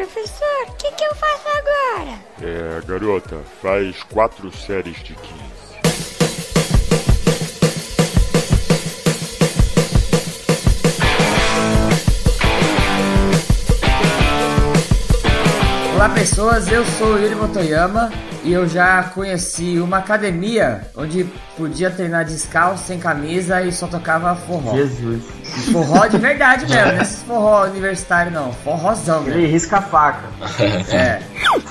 Professor, o que, que eu faço agora? É, garota, faz quatro séries de 15. Olá pessoas, eu sou Yuri Motoyama e eu já conheci uma academia onde podia treinar descalço, sem camisa e só tocava forró. Jesus. E forró de verdade mesmo, não é esse forró universitário não, forrozão Ele mesmo. risca a faca. É.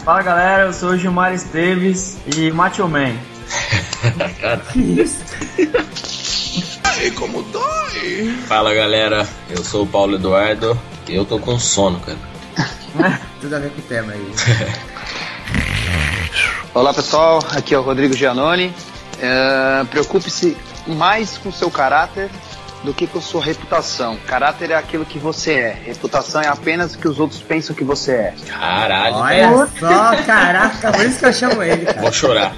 Fala galera, eu sou o Gilmar Esteves e Macho Man. Que isso? Fala galera, eu sou o Paulo Eduardo e eu tô com sono, cara. Tudo a ver com o tema aí. Olá pessoal, aqui é o Rodrigo Giannone. É, Preocupe-se mais com seu caráter do que com sua reputação. Caráter é aquilo que você é, reputação é apenas o que os outros pensam que você é. Caralho, Olha só, caraca, por isso que eu chamo ele, cara. vou chorar.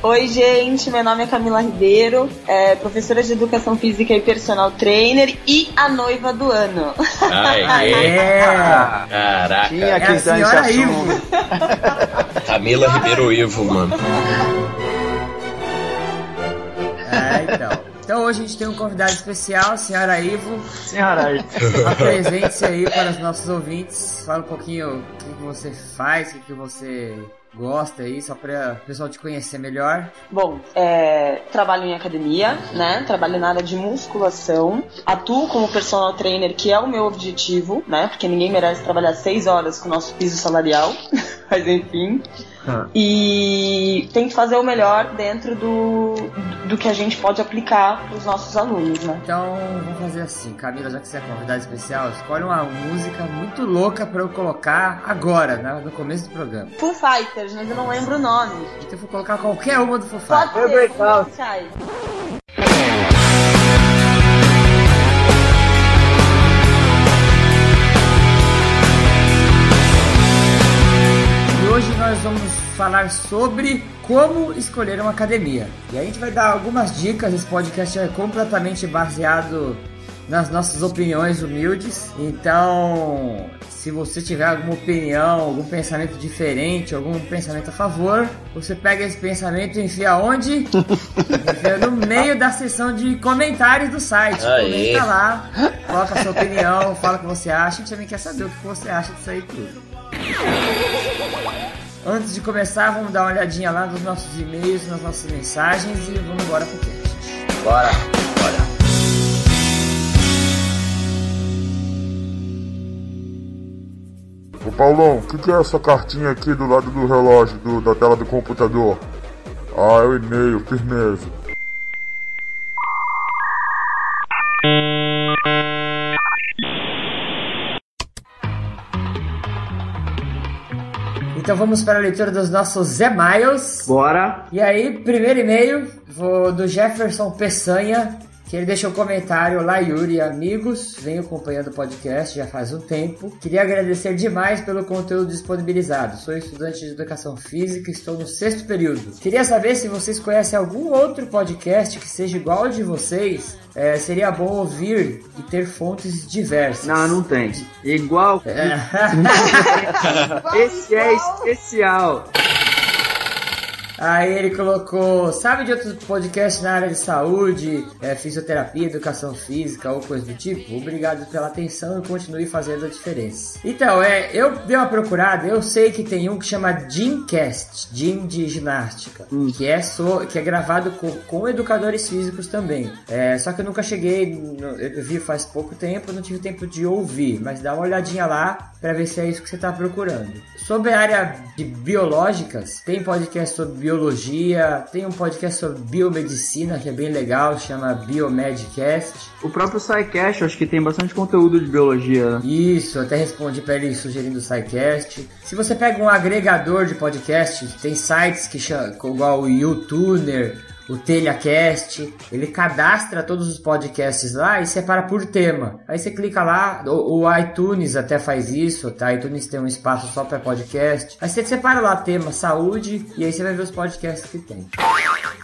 Oi, gente, meu nome é Camila Ribeiro, é professora de Educação Física e Personal Trainer e a noiva do ano. Ai, É, Caraca, Tinha é que a dar esse senhora. Ivo. Camila Ribeiro Ivo, mano. É, então. Então hoje a gente tem um convidado especial, a senhora Ivo. Senhora aí. Apresente-se aí para os nossos ouvintes. Fala um pouquinho o que, que você faz, o que você gosta aí, só para o pessoal te conhecer melhor. Bom, é, trabalho em academia, né? Trabalho na área de musculação. Atuo como personal trainer, que é o meu objetivo, né? Porque ninguém merece trabalhar seis horas com o nosso piso salarial. Mas enfim. Ah. E tento fazer o melhor dentro do, do que a gente pode aplicar para os nossos alunos, né? Então vamos fazer assim, Camila, já que você é convidada especial, escolhe uma música muito louca para eu colocar agora, né, no começo do programa. Foo Fighters, mas eu não lembro o nome. Então eu vou colocar qualquer uma do Foo Pode Fighters. ser, vamos deixar vamos falar sobre como escolher uma academia. E a gente vai dar algumas dicas, esse podcast é completamente baseado nas nossas opiniões humildes. Então, se você tiver alguma opinião, algum pensamento diferente, algum pensamento a favor, você pega esse pensamento e enfia onde? enfia no meio da seção de comentários do site. Aê. Comenta lá, coloca a sua opinião, fala o que você acha. A gente também quer saber o que você acha disso aí tudo. Antes de começar, vamos dar uma olhadinha lá nos nossos e-mails, nas nossas mensagens e vamos embora pro cast. Bora, bora. Ô Paulão, o que, que é essa cartinha aqui do lado do relógio, do- da tela do computador? Ah, é o e-mail, firmeza. Então vamos para a leitura dos nossos e-mails. Bora. E aí, primeiro e-mail vou do Jefferson Peçanha, que ele deixou um comentário lá, Yuri, amigos, venho acompanhando o podcast já faz um tempo. Queria agradecer demais pelo conteúdo disponibilizado. Sou estudante de educação física e estou no sexto período. Queria saber se vocês conhecem algum outro podcast que seja igual ao de vocês. É, seria bom ouvir e ter fontes diversas. Não, não tem. Igual. Esse é especial. Aí ele colocou, sabe de outros podcasts na área de saúde, é, fisioterapia, educação física ou coisa do tipo? Obrigado pela atenção e continue fazendo a diferença. Então, é, eu dei uma procurada, eu sei que tem um que chama Gymcast, Gym de ginástica, que é so, que é gravado com, com educadores físicos também. É, só que eu nunca cheguei, eu vi faz pouco tempo, não tive tempo de ouvir, mas dá uma olhadinha lá para ver se é isso que você está procurando. Sobre a área de biológicas, tem podcast sobre biologia, tem um podcast sobre biomedicina que é bem legal, chama Biomedcast. O próprio SciCast, acho que tem bastante conteúdo de biologia, né? Isso, até respondi para ele sugerindo o SciCast. Se você pega um agregador de podcast, tem sites que chama, igual o YouTuner, o TelhaCast, ele cadastra todos os podcasts lá e separa por tema. Aí você clica lá, o, o iTunes até faz isso, tá? iTunes tem um espaço só para podcast. Aí você separa lá tema saúde e aí você vai ver os podcasts que tem.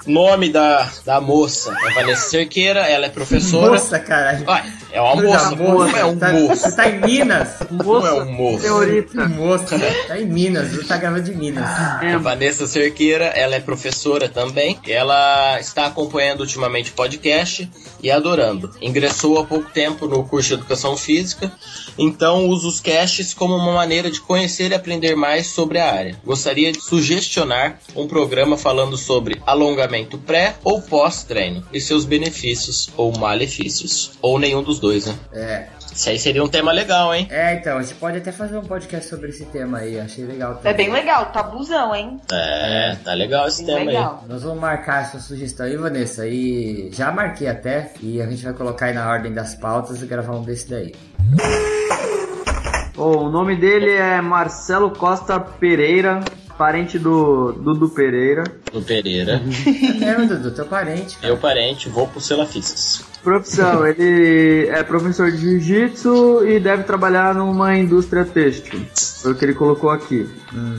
Nome da, da moça é Vanessa Cerqueira, ela é professora. Nossa, caralho. Ué, É um almoço. moça, Não é um tá- moço. Você tá em Minas? Não é um moço. Senhorita. Moço, tá em Minas, você tá gravando de Minas. A Vanessa Cerqueira, ela é professora também. Ela está acompanhando ultimamente o podcast e adorando. Ingressou há pouco tempo no curso de Educação Física, então usa os casts como uma maneira de conhecer e aprender mais sobre a área. Gostaria de sugestionar um programa falando sobre alongamento pré ou pós-treino e seus benefícios ou malefícios. Ou nenhum dos dois, né? É. Isso aí seria um tema legal, hein? É, então, a gente pode até fazer um podcast sobre esse tema aí, achei legal também. É bem legal, tabuzão, hein? É, tá legal esse Bem tema aí. legal. Nós vamos marcar essa sugestão aí, Vanessa, e já marquei até, e a gente vai colocar aí na ordem das pautas e gravar um desse daí. Bom, o nome dele é Marcelo Costa Pereira, parente do Dudu Pereira. Do Pereira. É mesmo, Dudu, teu parente, cara. Eu, parente, vou pro Selafistas. Profissão, ele é professor de jiu-jitsu e deve trabalhar numa indústria têxtil. Foi o que ele colocou aqui.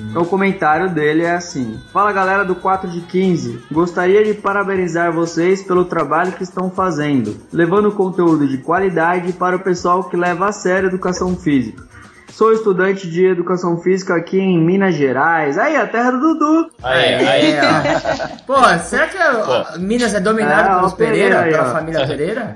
Então, o comentário dele é assim: Fala galera do 4 de 15, gostaria de parabenizar vocês pelo trabalho que estão fazendo, levando conteúdo de qualidade para o pessoal que leva a sério a educação física. Sou estudante de educação física aqui em Minas Gerais. Aí, a terra do Dudu. Aí, aí. Ó. Pô, será que ó, Minas é dominado É, pelos Pereira Pereira, aí, pela ó. família Pereira?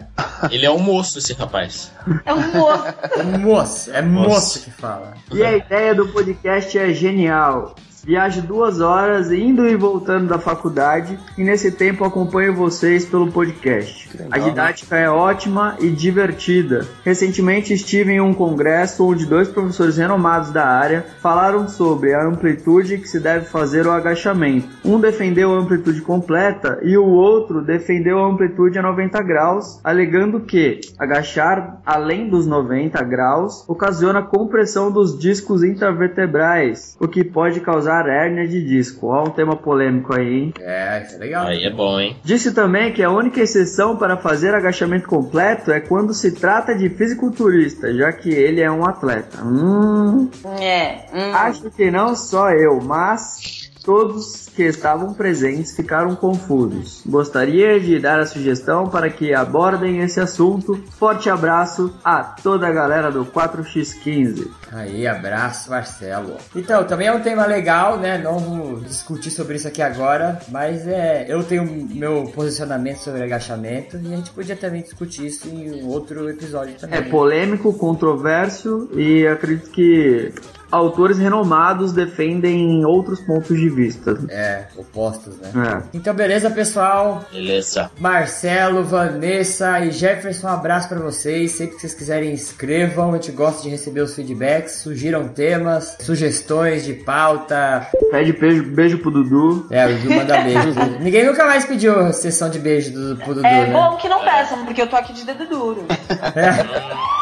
Ele é um moço, esse rapaz. É um moço. É moço, é moço que fala. E a ideia do podcast é genial. Viajo duas horas indo e voltando da faculdade e nesse tempo acompanho vocês pelo podcast. A didática é ótima e divertida. Recentemente estive em um congresso onde dois professores renomados da área falaram sobre a amplitude que se deve fazer o agachamento. Um defendeu a amplitude completa e o outro defendeu a amplitude a 90 graus, alegando que agachar além dos 90 graus ocasiona compressão dos discos intervertebrais, o que pode causar hérnia de disco. Ó, um tema polêmico aí, hein? É, isso é legal. Aí é bom, hein? Disse também que a única exceção para fazer agachamento completo é quando se trata de fisiculturista, já que ele é um atleta. Hum, É. hum. acho que não só eu, mas todos que estavam presentes ficaram confusos. Gostaria de dar a sugestão para que abordem esse assunto. Forte abraço a toda a galera do 4x15. Aí, abraço, Marcelo. Então, também é um tema legal, né? Não vou discutir sobre isso aqui agora, mas é, eu tenho meu posicionamento sobre agachamento e a gente podia também discutir isso em outro episódio também. É polêmico, controverso e acredito que autores renomados defendem outros pontos de vista. É, opostos, né? É. Então, beleza, pessoal? Beleza. Marcelo, Vanessa e Jefferson, um abraço pra vocês. Sempre que vocês quiserem, escrevam. A gente gosta de receber os feedbacks. Sugiram temas, sugestões de pauta. Pede beijo, beijo pro Dudu. É, o Dudu manda beijo. Ninguém nunca mais pediu sessão de beijo do, pro Dudu, É né? bom que não peçam, porque eu tô aqui de dedo duro.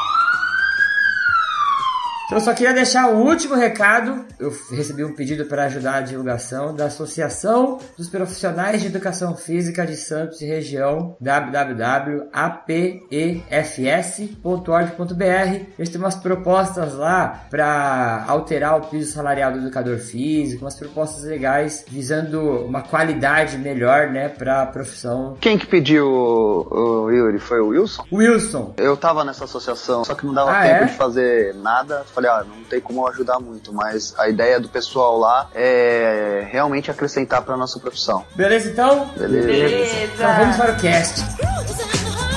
Então, eu só queria deixar o último recado. Eu recebi um pedido para ajudar a divulgação da Associação dos Profissionais de Educação Física de Santos e Região, www.apefs.org.br. Eles têm umas propostas lá para alterar o piso salarial do educador físico, umas propostas legais visando uma qualidade melhor, né, para a profissão. Quem que pediu, o Yuri? Foi o Wilson? Wilson, Eu tava nessa associação, só que não dava Ah, tempo é? de fazer nada. Falei, ah, não tem como ajudar muito, mas a ideia do pessoal lá é realmente acrescentar pra nossa profissão. beleza então? Beleza? Então vamos Beleza. para o cast.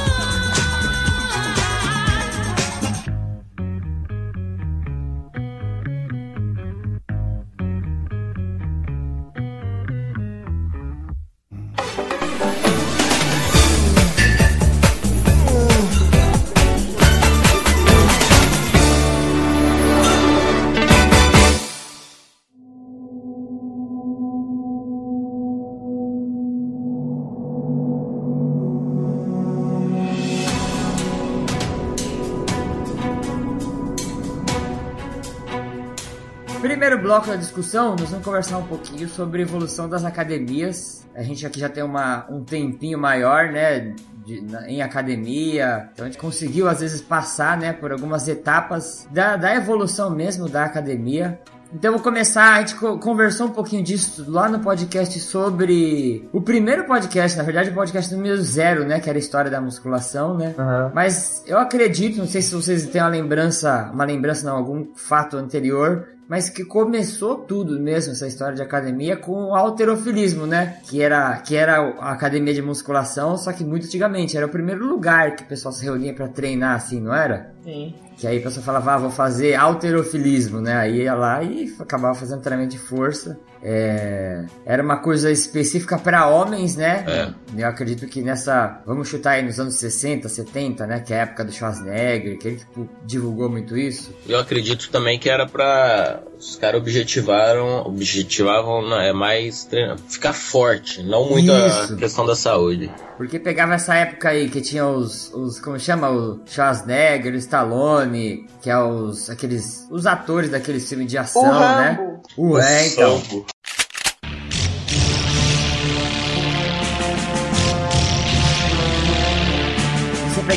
Primeiro bloco da discussão, nós vamos conversar um pouquinho sobre a evolução das academias. A gente aqui já tem uma, um tempinho maior, né, de- na- em academia, então a gente conseguiu às vezes passar, né, por algumas etapas da, da evolução mesmo da academia. Então vou começar, a gente conversou um pouquinho disso lá no podcast sobre o primeiro podcast, na verdade o podcast número zero, né, que era a história da musculação, né? Uhum. Mas eu acredito, não sei se vocês têm uma lembrança, uma lembrança não, algum fato anterior, mas que começou tudo mesmo, essa história de academia, com o alterofilismo, né? Que era, que era a academia de musculação, só que muito antigamente. Era o primeiro lugar que o pessoal se reunia para treinar, assim, não era? Sim. Que aí a pessoa falava, ah, vou fazer alterofilismo, né? Aí ia lá e acabava fazendo treinamento de força. É... Era uma coisa específica para homens, né? É. Eu acredito que nessa. Vamos chutar aí nos anos 60, 70, né? Que é a época do Schwarzenegger, que ele tipo, divulgou muito isso. Eu acredito também que era pra. Os caras objetivaram. Objetivavam é mais treinar, ficar forte, não muito Isso. a questão da saúde. Porque pegava essa época aí que tinha os, os como chama, o Schwarzenegger, o Stallone, que é os aqueles os atores daqueles filmes de ação, O né? O é, então.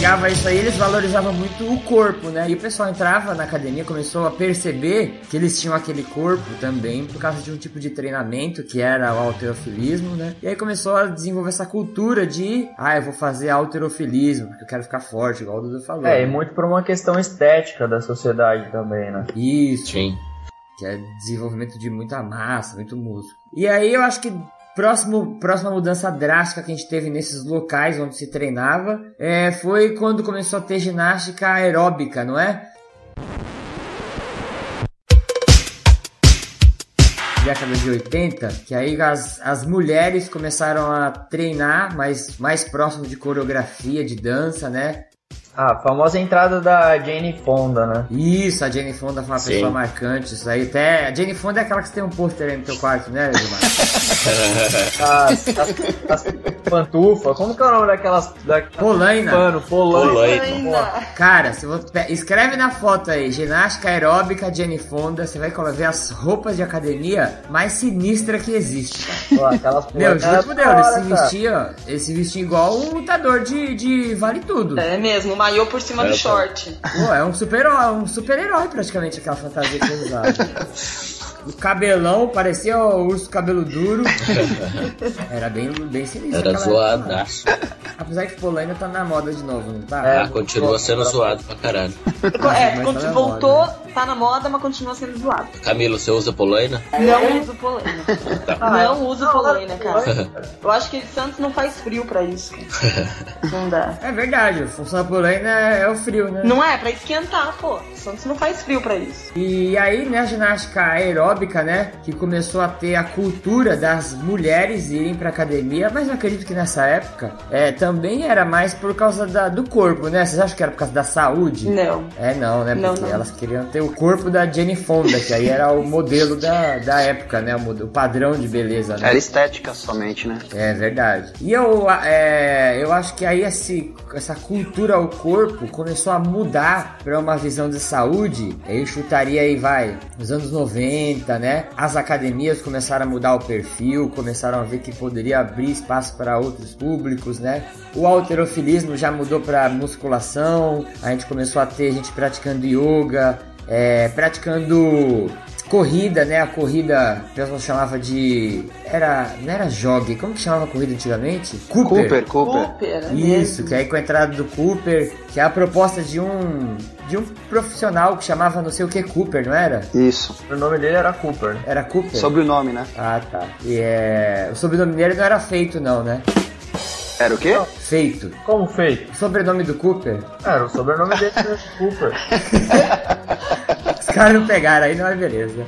Pegava isso aí, eles valorizavam muito o corpo, né? E o pessoal entrava na academia, começou a perceber que eles tinham aquele corpo também por causa de um tipo de treinamento que era o alterofilismo, né? E aí começou a desenvolver essa cultura de, ah, eu vou fazer alterofilismo porque eu quero ficar forte, igual o Dudu falou. É, e né? muito por uma questão estética da sociedade também, né? Isso. Sim. que é desenvolvimento de muita massa, muito músculo. E aí eu acho que próximo, próxima mudança drástica que a gente teve nesses locais onde se treinava é, foi quando começou a ter ginástica aeróbica, não é? década de 80, que aí as, as mulheres começaram a treinar mais, mais próximo de coreografia, de dança, né? Ah, a famosa entrada da Jane Fonda, né? Isso, a Jane Fonda foi uma Sim. pessoa marcante. Isso aí até. A Jane Fonda é aquela que você tem um pôster aí no teu quarto, né, Edmar? As, as, as pantufas, como que é o nome daquelas... Da, Polaina. Pano, polaina. Polaina. Cara, se você escreve na foto aí, ginástica aeróbica Jane Fonda, você vai ver as roupas de academia mais sinistra que existe. Pô, aquelas Meu, juro por Deus, da hora, ele se cara. vestia, ele se vestia igual um lutador de, de vale tudo. É mesmo, maiô por cima É, do short. Pô, é um super-herói, um super-herói praticamente aquela fantasia que ele usava. O cabelão parecia o urso cabelo duro. Era bem, bem sinistro. Era zoadaço. Apesar que Polaina tá na moda de novo, não tá? É, Ah, continua sendo zoado pra caralho. É, mas quando tá voltou, tá na moda, mas continua sendo zoado. Camilo, você usa polaina? Não uso polaina. Ah, Não uso polaina, cara. Eu acho que Santos não faz frio pra isso. Não dá. É verdade, a função da Polaina é, é o frio, né? Não é, pra esquentar, pô. Santos não faz frio pra isso. E aí, né, a ginástica aeróbica, né, que começou a ter a cultura das mulheres irem pra academia, mas eu acredito que nessa época é, também era mais por causa da- do corpo, né? Vocês acham que era por causa da saúde? Não. É, não, né? Não, Porque não. elas queriam ter o corpo da Jenny Fonda, que aí era o modelo da, da época, né? O, padrão de beleza, né? Era estética somente, né? É verdade. E eu, é, eu acho que aí esse, essa cultura ao corpo começou a mudar para uma visão de saúde. Eu chutaria aí, vai, nos anos 90, né? As academias começaram a mudar o perfil, começaram a ver que poderia abrir espaço para outros públicos, né? O alterofilismo já mudou para musculação, a gente começou a ter gente praticando yoga, é, praticando corrida, né? A corrida, o pessoal chamava de. Era. Não era jog, como que chamava a corrida antigamente? Cooper, Cooper. Cooper, é Isso, mesmo. que aí com a entrada do Cooper, que é a proposta de um. De um profissional que chamava não sei o que Cooper, não era? Isso. O nome dele era Cooper. Era Cooper? Sobrenome, né? Ah, tá. E é. O sobrenome dele não era feito, não, né? Era o quê? Feito. Como feito? O sobrenome do Cooper? Era o sobrenome dele era Cooper. Os caras não pegaram aí, não é beleza.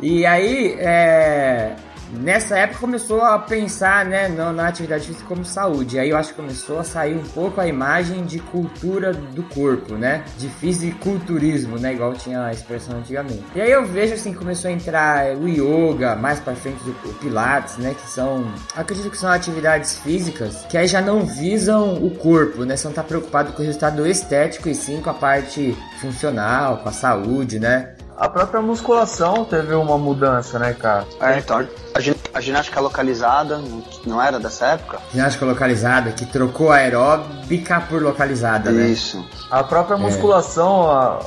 E aí, é, nessa época começou a pensar né, na, atividade física como saúde. Aí eu acho que começou a sair um pouco a imagem de cultura do corpo, né? De fisiculturismo, né? Igual tinha a expressão antigamente. E aí eu vejo assim começou a entrar o yoga, mais pra frente o pilates, né? Que são, acredito que são atividades físicas que aí já não visam o corpo, né? Você não tá preocupado com o resultado estético e sim com a parte funcional, com a saúde, né? A própria musculação teve uma mudança, né, cara? É, então, a, gin- a A ginástica localizada, não- era dessa época? Ginástica localizada, que trocou a aeróbica por localizada, né? Isso. A própria musculação, a,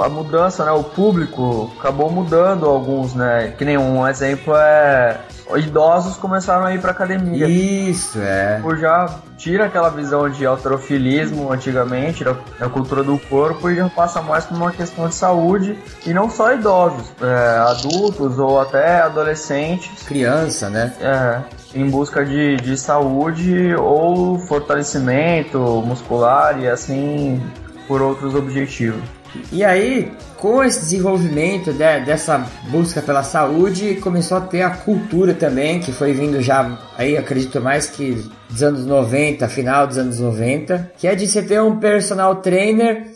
a, a mudança, né? O público acabou mudando alguns, né? Que nem um exemplo é idosos começaram a ir pra academia. Isso, é. Por já tira aquela visão de alterofilismo antigamente, da, da cultura do corpo, e já passa mais por uma questão de saúde, e não só idosos, é, adultos ou até adolescentes, Criança, né? é, em busca de, de saúde ou fortalecimento muscular e assim por outros objetivos. E aí, com esse desenvolvimento de- dessa busca pela saúde, começou a ter a cultura também, que foi vindo já, aí acredito mais que dos anos 90, final dos anos 90, que é de você ter um personal trainer,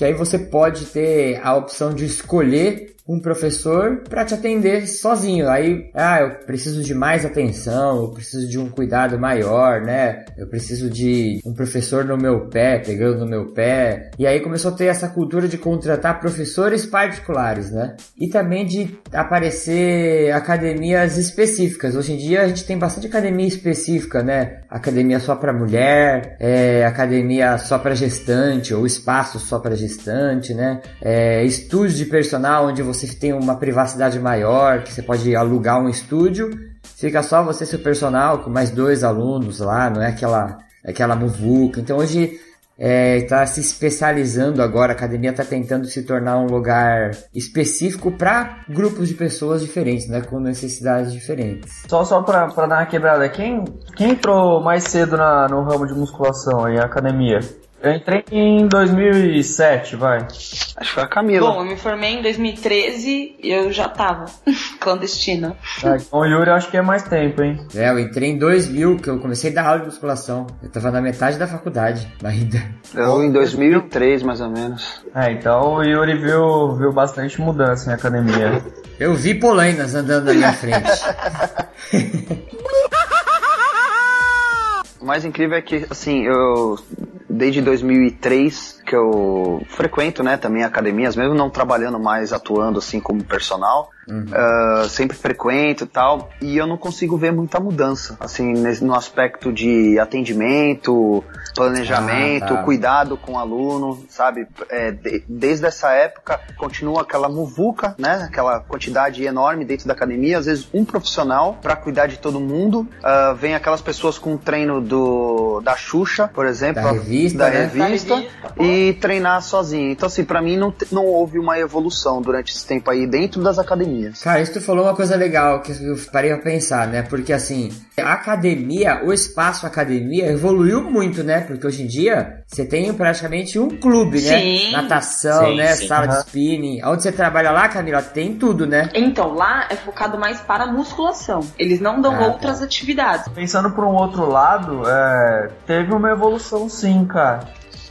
que aí você pode ter a opção de escolher um professor para te atender sozinho. Aí, ah, eu preciso de mais atenção, eu preciso de um cuidado maior, né? Eu preciso de um professor no meu pé, pegando no meu pé. E aí começou a ter essa cultura de contratar professores particulares, né? E também de aparecer academias específicas. Hoje em dia a gente tem bastante academia específica, né? Academia só para mulher, é, academia só para gestante ou espaço só para gestante, né? É, estúdio de personal onde você tem uma privacidade maior, que você pode alugar um estúdio, fica só você e seu personal com mais dois alunos lá, não é aquela aquela muvuca. Então hoje está se especializando agora, a academia está tentando se tornar um lugar específico para grupos de pessoas diferentes, né, com necessidades diferentes. Só, só pra dar uma quebrada, quem, quem entrou mais cedo na, no ramo de musculação aí, academia? Eu entrei em 2007, vai. Acho que foi a Camila. Bom, eu me formei em 2013 e eu já tava clandestina. Ah, então o Yuri eu acho que é mais tempo, hein? É, eu entrei em 2000, que eu comecei a dar aula de musculação. Eu tava na metade da faculdade ainda. Eu em 2003, mais ou menos. É, então o Yuri viu, viu bastante mudança em academia. Eu vi polainas andando na minha frente. O mais incrível é que, assim, eu desde 2003 que eu frequento, né, também academias, mesmo não trabalhando mais, atuando assim como personal, ah, sempre frequento e tal, e eu não consigo ver muita mudança, assim, nesse- no aspecto de atendimento, planejamento, Ah, tá. cuidado com o aluno, sabe? É, de- desde essa época continua aquela muvuca, né, aquela quantidade enorme dentro da academia, às vezes um profissional para cuidar de todo mundo, Ah, vem aquelas pessoas com treino do da Xuxa, por exemplo, Da revista, da né? revista, Da revista, pô. E treinar sozinho. Então, assim, pra mim não, não houve uma evolução durante esse tempo aí dentro das academias. Cara, isso tu falou uma coisa legal que eu parei pra pensar, né? Porque assim, a academia, o espaço academia evoluiu muito, né? Porque hoje em dia você tem praticamente um clube, né? Sim. Natação, Sim, né? sim. Sala de Aham. spinning. Onde você trabalha lá, Camila, tem tudo, né? Então, lá é focado mais para musculação. Eles não dão Ah, outras atividades. Pensando por um outro lado, é, teve uma evolução sim, cara.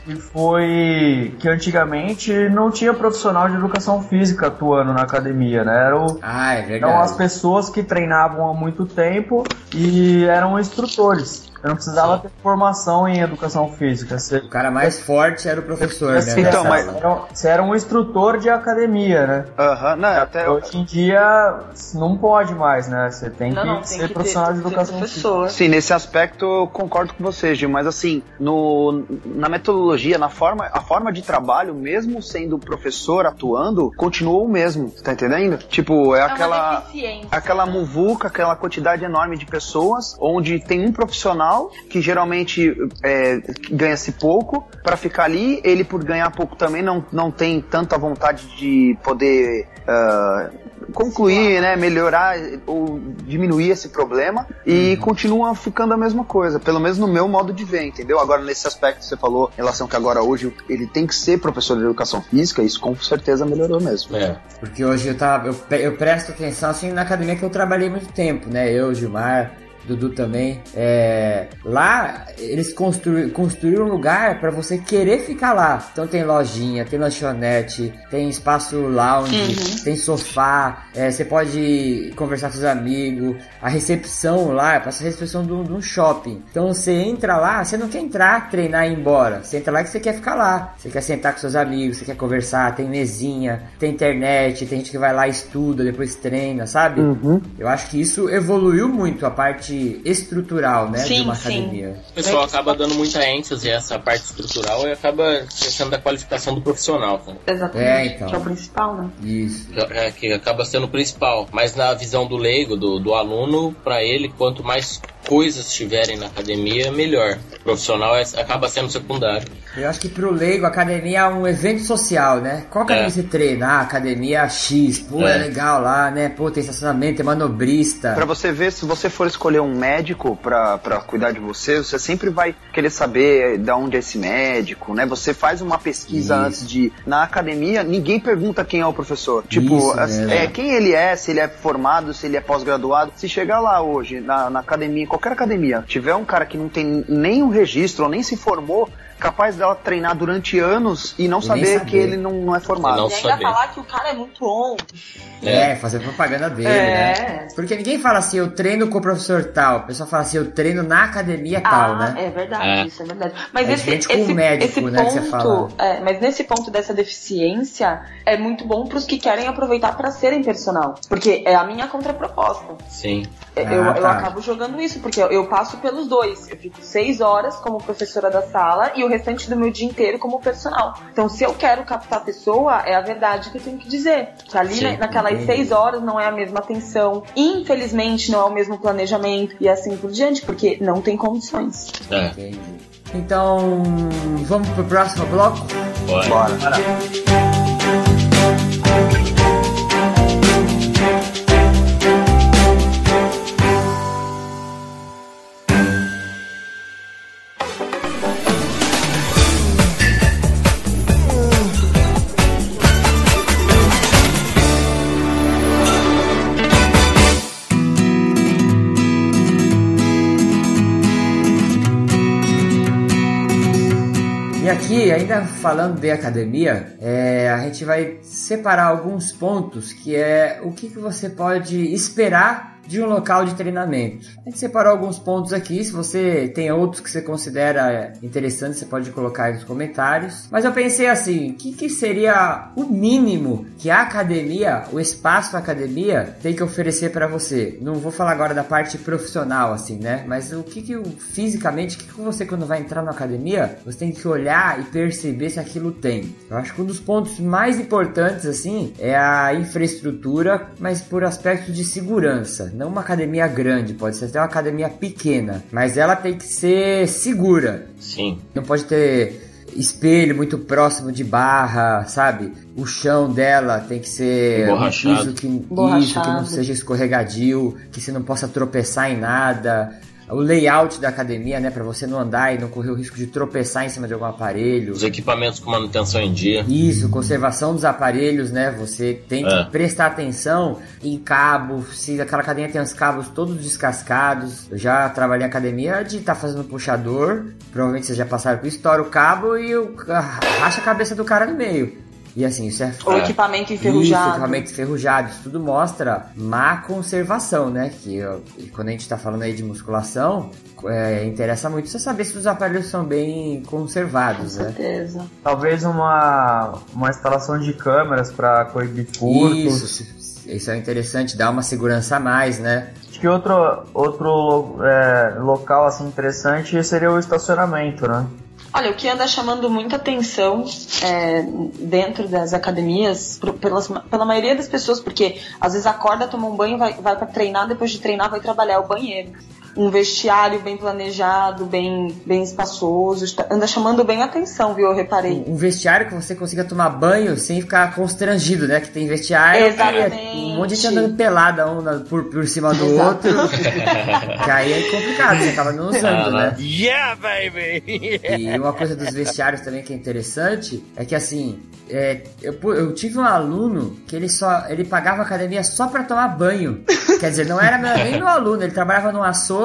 E foi que antigamente não tinha profissional de educação física atuando na academia, né? Era o, Ah, é eram as pessoas que treinavam há muito tempo e eram instrutores. Eu não precisava ter formação em educação física. Você, O cara mais forte era o professor, né? você, Então, mas- você era um instrutor de academia, né? Aham, não, até Hoje em dia não pode mais, né? Você tem Não, que não, tem ser que profissional ter, de educação física. professor. Sim, nesse aspecto eu concordo com você, Gil, mas assim, no, na metodologia, na forma, a forma de trabalho, mesmo sendo professor atuando, continuou o mesmo, tá entendendo? Tipo, é É aquela. aquela muvuca, aquela quantidade enorme de pessoas, onde tem um profissional que geralmente é, ganha-se pouco para ficar ali. Ele, por ganhar pouco, também não, não tem tanta vontade de poder ah, concluir, né, melhorar ou diminuir esse problema e continua ficando a mesma coisa, pelo menos no meu modo de ver, entendeu? Agora, nesse aspecto que você falou, em relação que agora hoje ele tem que ser professor de educação física, isso com certeza melhorou mesmo. É. Porque hoje eu tava. Eu, eu presto atenção assim na academia que eu trabalhei muito tempo, né? Eu, Gilmar, Dudu também. É, lá eles constru, construíram um lugar para você querer ficar lá. Então tem lojinha, tem lanchonete, tem espaço lounge, uhum. tem sofá, é, você pode conversar com seus amigos. A recepção lá, passa a recepção de um shopping. Então você entra lá, você não quer entrar, treinar e ir embora. Você entra lá que você quer ficar lá. Você quer sentar com seus amigos, você quer conversar, tem mesinha, tem internet, tem gente que vai lá e estuda, depois treina, sabe? Uhum. Eu acho que isso evoluiu muito a parte estrutural, né, sim, de uma academia. O pessoal acaba dando muita ênfase a essa parte estrutural e acaba esquecendo da qualificação do profissional. Tá? Exatamente. É, então. Que é o principal, né? Isso. É, que acaba sendo o principal. Mas na visão do leigo, do, do aluno, para ele, quanto mais coisas tiverem na academia, melhor. O profissional é, acaba sendo secundário. Eu acho que pro leigo, a academia é um evento social, né? Qual academia é. você treina? Ah, academia X, pô, é. é. legal lá, né? Pô, tem estacionamento, tem manobrista. Pra você ver, se você for escolher um médico pra, pra cuidar de você, você sempre vai querer saber de onde é esse médico, né? Você faz uma pesquisa Isso. antes de... Na academia, ninguém pergunta quem é o professor. Tipo, Isso, é, quem ele é, se ele é formado, se ele é pós-graduado. Se chegar lá hoje, na, na academia, qualquer academia, tiver um cara que não tem nenhum registro ou nem se formou, capaz dela treinar durante anos e não saber, saber, que ele não, não é formado. E, não e ainda saber. falar que o cara é muito bom. É, é fazer propaganda dele, é. né? Porque ninguém fala assim, eu treino com o professor tal. O pessoal fala assim, eu treino na academia ah, tal, né? É verdade, é. isso é verdade. Mas é esse, esse, médico, esse né, ponto, é, mas nesse ponto dessa deficiência, é muito bom para os que querem aproveitar para serem personal. Porque é a minha contraproposta. Sim. É, eu, ah, tá. eu acabo jogando isso, porque eu, eu, passo pelos dois. Eu fico seis horas como professora da sala e o restante do meu dia inteiro como personal. Então, se eu quero captar a pessoa, é a verdade que eu tenho que dizer. Que ali, Sim, naquelas entendi. seis horas, não é a mesma atenção. Infelizmente, não é o mesmo planejamento e assim por diante, porque não tem condições. É. Entendi. Então, vamos pro próximo bloco? Bora. Bora. Bora. Aqui, ainda falando de academia, é, a gente vai separar alguns pontos que é o que, que você pode esperar de um local de treinamento. A gente separou alguns pontos aqui, se você tem outros que você considera interessantes, você pode colocar aí nos comentários. Mas eu pensei assim, o que, que seria o mínimo que a academia, o espaço academia, tem que oferecer para você? Não vou falar agora da parte profissional, assim, né? Mas o que, que fisicamente, o que, que você quando vai entrar na academia, você tem que olhar e perceber se aquilo tem. Eu acho que um dos pontos mais importantes, assim, é a infraestrutura, mas por aspecto de segurança não uma academia grande, pode ser até uma academia pequena, mas ela tem que ser segura. Sim. Não pode ter espelho muito próximo de barra, sabe? O chão dela tem que ser um piso que, isso, que não seja escorregadio, que você não possa tropeçar em nada o layout da academia, né, para você não andar e não correr o risco de tropeçar em cima de algum aparelho. Os equipamentos com manutenção em dia. Isso, conservação dos aparelhos, né? Você tem que é. prestar atenção em cabo, se aquela academia tem os cabos todos descascados. Eu já trabalhei em academia de estar tá fazendo puxador, provavelmente vocês já passaram por estoura o cabo e eu racha a cabeça do cara no meio. E assim, isso é. O equipamento enferrujado. Isso, equipamento enferrujado. Isso tudo mostra má conservação, né? Que quando a gente tá falando aí de musculação, é, interessa muito você saber se os aparelhos são bem conservados, Com né? certeza. Talvez uma, uma instalação de câmeras para coibir furtos. Isso, isso é interessante, dá uma segurança a mais, né? Acho que outro, outro é, local assim interessante seria o estacionamento, né? Olha, o que anda chamando muita atenção é, dentro das academias, por, pelas, pela maioria das pessoas, porque às vezes acorda, toma um banho, vai, vai para treinar, depois de treinar vai trabalhar o banheiro um vestiário bem planejado, bem, bem espaçoso, anda chamando bem a atenção, viu? Eu reparei. Um vestiário que você consiga tomar banho sem ficar constrangido, né? Que tem vestiário Exatamente. um monte de gente andando pelada um por, por cima do Exato. outro. que aí é complicado, você acaba não usando, né? Yeah, baby! e uma coisa dos vestiários também que é interessante é que assim, é, eu, eu tive um aluno que ele só ele pagava academia só para tomar banho. Quer dizer, não era meu- nem meu aluno, ele trabalhava num açougue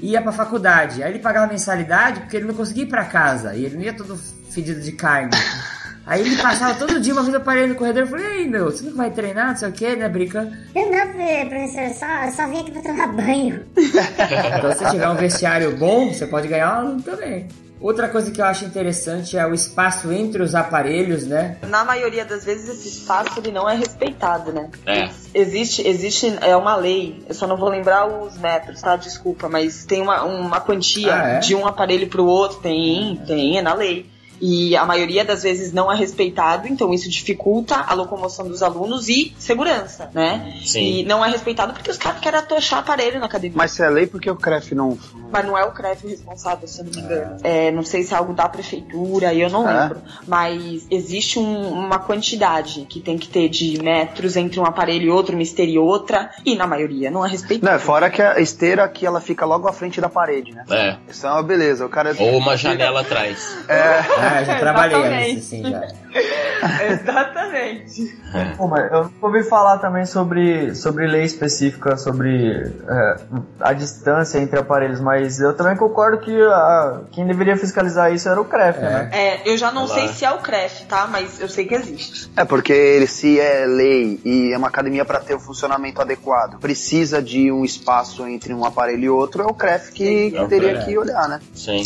e ia pra faculdade. Aí ele pagava mensalidade porque ele não conseguia ir pra casa. E ele não ia todo fedido de carne. Aí ele passava todo dia, uma vez eu parei no corredor e falei, ei meu, você não vai treinar, não sei o que, né? Brincando. Eu não, professor, eu só, eu só vim aqui pra tomar banho. Então, se tiver um vestiário bom, você pode ganhar um aluno também. Outra coisa que eu acho interessante é o espaço entre os aparelhos, né? Na maioria das vezes esse espaço ele não é respeitado, né? É. Existe, existe é uma lei, eu só não vou lembrar os metros, tá? Desculpa, mas tem uma, uma quantia Ah, é? de um aparelho pro outro, tem, tem, é na lei. E a maioria das vezes não é respeitado, então isso dificulta a locomoção dos alunos e segurança, né? Sim. E não é respeitado porque os caras querem atochar aparelho na academia. Mas se é lei, por que o CREF não. Mas não é o CREF responsável, se eu não me engano. É, não sei se é algo da prefeitura, eu não É? lembro. Mas existe um- uma quantidade que tem que ter de metros entre um aparelho e outro, uma esteira e outra, e na maioria não é respeitado. Não, é fora que a esteira aqui ela fica logo à frente da parede, né? É. Isso é uma beleza. O cara. Ou uma janela atrás. Ah, já trabalhei Exatamente. nesse, assim, já. Exatamente. Pô, mas eu ouvi falar também sobre, sobre lei específica, sobre é, a distância entre aparelhos, mas eu também concordo que a- quem deveria fiscalizar isso era o CREF, né? É, eu já não Olá. sei se é o CREF, tá? Mas eu sei que existe. É porque ele, se é lei e é uma academia para ter o funcionamento adequado, precisa de um espaço entre um aparelho e outro, é o CREF que, que É teria que olhar, né? Sim.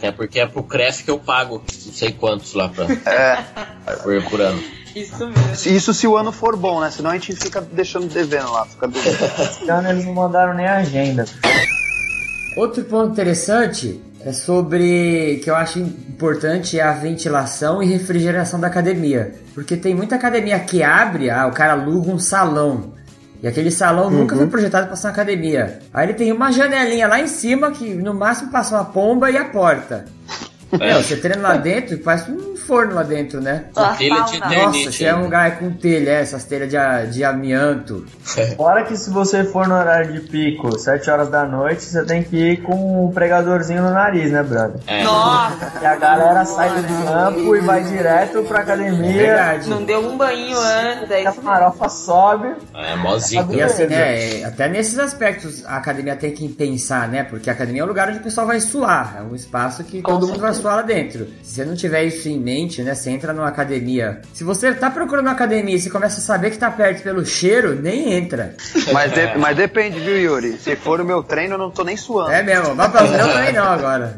Até porque é pro CREF que eu pago não sei quantos lá pra, É, por, por ano. Isso mesmo. se- isso se o ano for bom, né? Senão a gente fica deixando devendo lá, fica devendo. Esse ano eles não mandaram nem a agenda. Outro ponto interessante é sobre que eu acho importante é a ventilação e refrigeração da academia. Porque tem muita academia que abre, ah, o cara aluga um salão. E aquele salão nunca foi projetado para ser uma academia. Aí ele tem uma janelinha lá em cima que no máximo passa uma pomba e a porta. Meu, você treina lá dentro, parece um forno lá dentro, né? A telha de. Eternite Nossa, se é um lugar com telha, é, essas telhas de, de amianto. Fora que se você for no horário de pico, 7 horas da noite, você tem que ir com um pregadorzinho no nariz, né, brother? É. Nossa, E a galera sai do campo e vai direto pra É academia, verdade. não deu um banho antes, é a farofa sobe. É zica. E assim, né, é, até nesses aspectos a academia tem que pensar, né? Porque a academia é um lugar onde o pessoal vai suar, é um espaço que Com todo mundo vai suar lá dentro. Se você não tiver isso em mente, né, você entra numa academia. Se você tá procurando uma academia e você começa a saber que tá perto pelo cheiro, nem entra. Mas, de- mas depende, viu, Yuri? Se for o meu treino, eu não tô nem suando. É mesmo, vai pra não também não agora.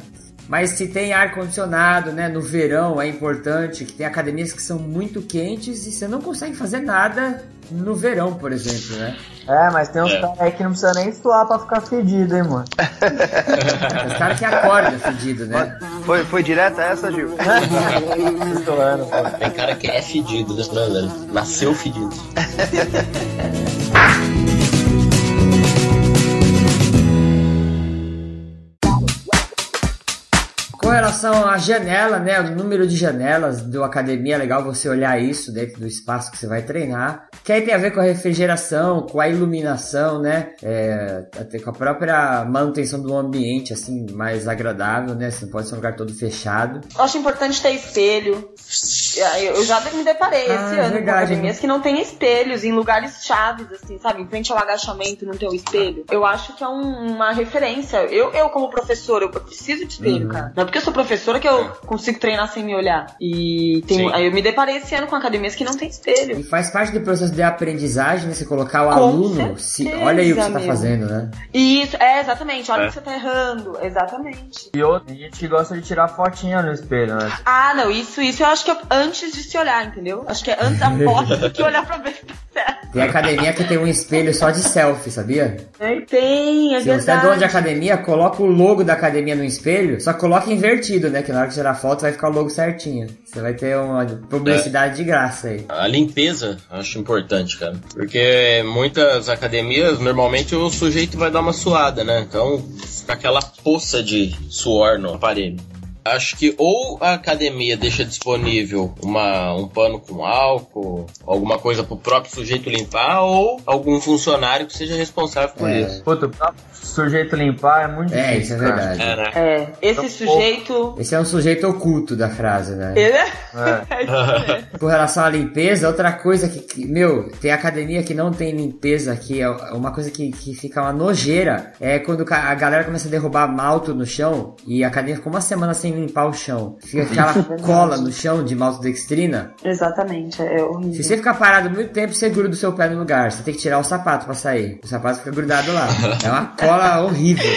Mas se tem ar condicionado, né, no verão é importante, que tem academias que são muito quentes e você não consegue fazer nada no verão, por exemplo, né? É, mas tem uns É. caras aí que não precisa nem suar pra ficar fedido, hein, mano. Os caras que acordam fedido, né? Foi, foi direta essa, Gil? Tem cara que é fedido, né, velho? Nasceu fedido. relação à janela, né? O número de janelas do academia é legal você olhar isso dentro do espaço que você vai treinar. Que aí tem a ver com a refrigeração, com a iluminação, né? É, até com a própria manutenção do ambiente, assim, mais agradável, né? Você não pode ser um lugar todo fechado. Eu acho importante ter espelho. Eu já me deparei Ah, esse é ano com verdade, academias que não tem espelhos em lugares chaves, assim, sabe? Em frente ao agachamento não tem o espelho. Eu acho que é um- uma referência. Eu, eu como professora, eu preciso de espelho, Uhum. cara. Não é porque sou professora que eu consigo treinar sem me olhar. E tem, aí eu me deparei esse ano com academias que não tem espelho. E faz parte do processo de aprendizagem, né? Você colocar o Com aluno, se, certeza, olha aí o que você tá meu. fazendo, né? E isso, é, exatamente. Olha É. o que você tá errando. Exatamente. E outra, tem gente que gosta de tirar fotinha no espelho, né? Ah, não, isso, isso eu acho que é antes de se olhar, entendeu? Acho que é antes a foto do que olhar pra ver se tá certo. Tem academia que tem um espelho só de selfie, sabia? Tem, é Se você é verdade. dono de academia, coloca o logo da academia no espelho, só coloca invertido, né? Que na hora que tirar foto vai ficar o logo certinho. Você vai ter uma publicidade de graça aí. A limpeza acho importante, cara. Porque muitas academias, normalmente o sujeito vai dar uma suada, né? Então fica aquela poça de suor no aparelho. Acho que ou a academia deixa disponível uma, um pano com álcool, alguma coisa pro próprio sujeito limpar, ou algum funcionário que seja responsável por É. isso. Puta, pra sujeito limpar é muito É, difícil. isso é verdade. É, né? É, esse sujeito. Esse é um sujeito oculto da frase, né? Ele é. É. É. Com relação à limpeza, outra coisa que, que- meu, tem academia que não tem limpeza aqui, é uma coisa que, que fica uma nojeira, é quando a galera começa a derrubar malto no chão e a academia fica uma semana sem limpar o chão. Fica aquela cola no chão de maltodextrina. Exatamente, é Se horrível. você ficar parado muito tempo, você gruda o seu pé no lugar. Você tem que tirar o sapato pra sair. O sapato fica grudado lá. É uma cola horrível.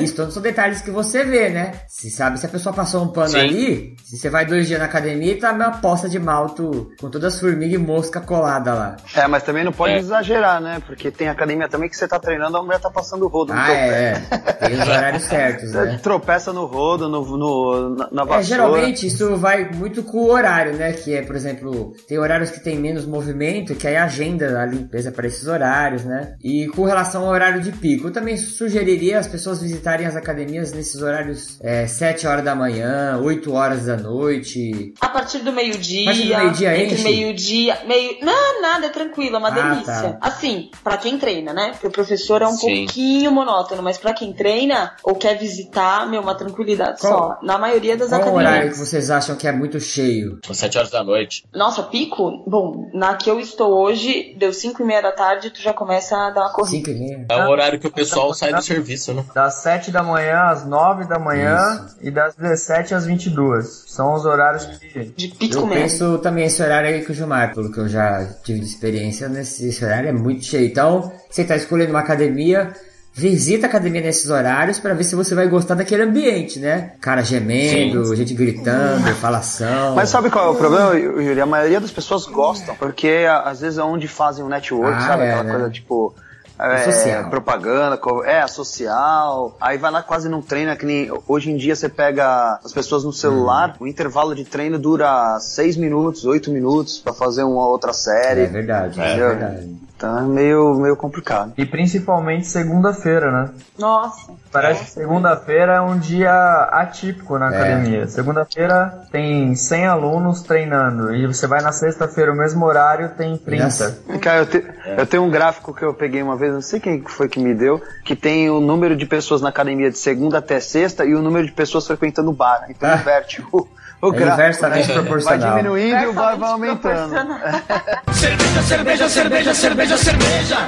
Isso todos são detalhes que você vê, né? Se sabe se a pessoa passou um pano Sim. ali, se você vai dois dias na academia e tá uma poça de malto com todas as formigas e mosca colada lá. É, mas também não pode É. exagerar, né? Porque tem academia também que você tá treinando, a mulher tá passando o rodo no Ah, teu pé. é, é. Tem os horários certos, Você né? tropeça no rodo, no, no- na, na vassoura. É, geralmente isso vai muito com o horário, né? Que é, por exemplo, tem horários que tem menos movimento, que aí agenda a limpeza para esses horários, né? E com relação ao horário de pico, eu também sugeriria as pessoas visitarem as academias nesses horários é, 7 horas da manhã, 8 horas da noite. A partir do meio-dia. A partir do meio-dia Entre meio-dia. Meio... Não, nada, é tranquilo, é uma Ah, delícia. tá. Assim, pra quem treina, né? Porque o professor é um Sim. pouquinho monótono, mas pra quem treina ou quer visitar, meu, uma tranquilidade Qual- só. Na maioria das Qual o academias. horário que vocês acham que é muito cheio? Às 7 horas da noite. Nossa, pico? Bom, na que eu estou hoje, deu 5 e meia da tarde, tu já começa a dar uma corrida. 5 e meia? É o horário que o pessoal sai do serviço, né? Das 7 da manhã às 9 da manhã e das 17 às 22. São os horários que. De pico Eu mesmo. penso também esse horário aí com o Gilmar, pelo que eu já tive de experiência, nesse esse horário é muito cheio. Então, você tá escolhendo uma academia, visita a academia nesses horários pra ver se você vai gostar daquele ambiente, né? Cara gemendo, gente gritando, falação. Mas sabe qual é o problema, Yuri? A maioria das pessoas gostam, porque às vezes é onde fazem o network, Ah, sabe? é, Aquela né? coisa tipo. é, social. propaganda, é, social. Aí vai lá quase não treina, que nem hoje em dia você pega as pessoas no celular, Hum. o intervalo de treino dura 6 minutos, 8 minutos pra fazer uma outra série. É verdade, é, É. verdade. Então é meio, meio complicado. E principalmente segunda-feira, né? Nossa. Parece que segunda-feira é um dia atípico na É. academia. Segunda-feira tem 100 alunos treinando. E você vai na sexta-feira, o mesmo horário, tem 30. Nossa. Cara, eu, te- eu tenho um gráfico que eu peguei uma vez, não sei quem foi que me deu, que tem o número de pessoas na academia de segunda até sexta e o número de pessoas frequentando o bar. Então Ah. inverte o, o É inversamente né? proporcional. Vai diminuindo e o bar vai aumentando. Cerveja, cerveja, cerveja, cerveja, cerveja.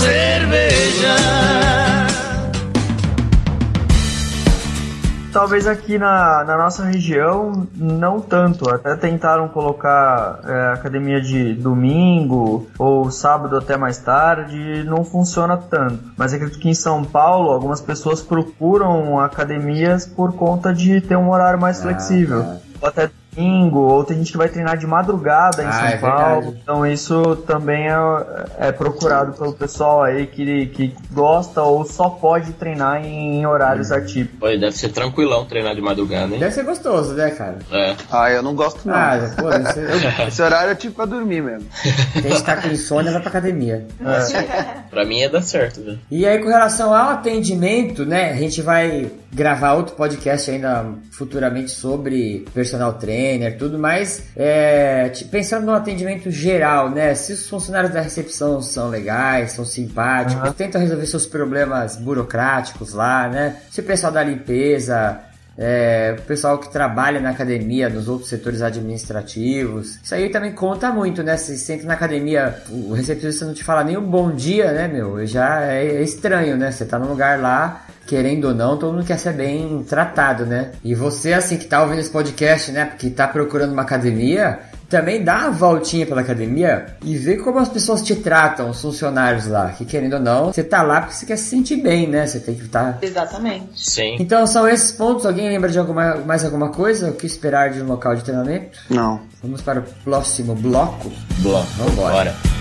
Cerveja. Talvez aqui na, na nossa região, não tanto. Até tentaram colocar é, academia de domingo ou sábado até mais tarde, não funciona tanto. Mas acredito que em São Paulo, algumas pessoas procuram academias por conta de ter um horário mais Ah, flexível. tá. Ou até domingo, ou tem gente que vai treinar de madrugada em Ah, São é Paulo. verdade. Então isso também é, é procurado pelo pessoal aí que, que gosta ou só pode treinar em horários atípicos. Pô, deve ser tranquilão treinar de madrugada, hein? Deve ser gostoso, né, cara? É. Ah, eu não gosto não. Ah, pô, eu, Esse horário é tipo pra dormir mesmo. quem está com insônia vai pra academia. Pra mim ia dar certo, velho. E aí, com relação ao atendimento, né? A gente vai gravar outro podcast ainda futuramente sobre personal tudo mais. É, pensando no atendimento geral, né? Se os funcionários da recepção são legais, são simpáticos, tentam resolver seus problemas burocráticos lá, né? Se o pessoal da limpeza é, o pessoal que trabalha na academia, nos outros setores administrativos. Isso aí também conta muito, né? Se você entra na academia, o recepcionista não te fala nem um bom dia, né, meu? Já é, é estranho, né? Você tá num lugar lá, querendo ou não, todo mundo quer ser bem tratado, né? E você, assim, que tá ouvindo esse podcast, né? Porque tá procurando uma academia, também dá uma voltinha pela academia e vê como as pessoas te tratam, os funcionários lá. Que querendo ou não, você tá lá porque você quer se sentir bem, né? Você tem que estar Exatamente. Sim. então são esses pontos. Alguém lembra de alguma, mais alguma coisa? O que esperar de um local de treinamento? Não. Vamos para o próximo bloco. Bloco. Vambora. Bora.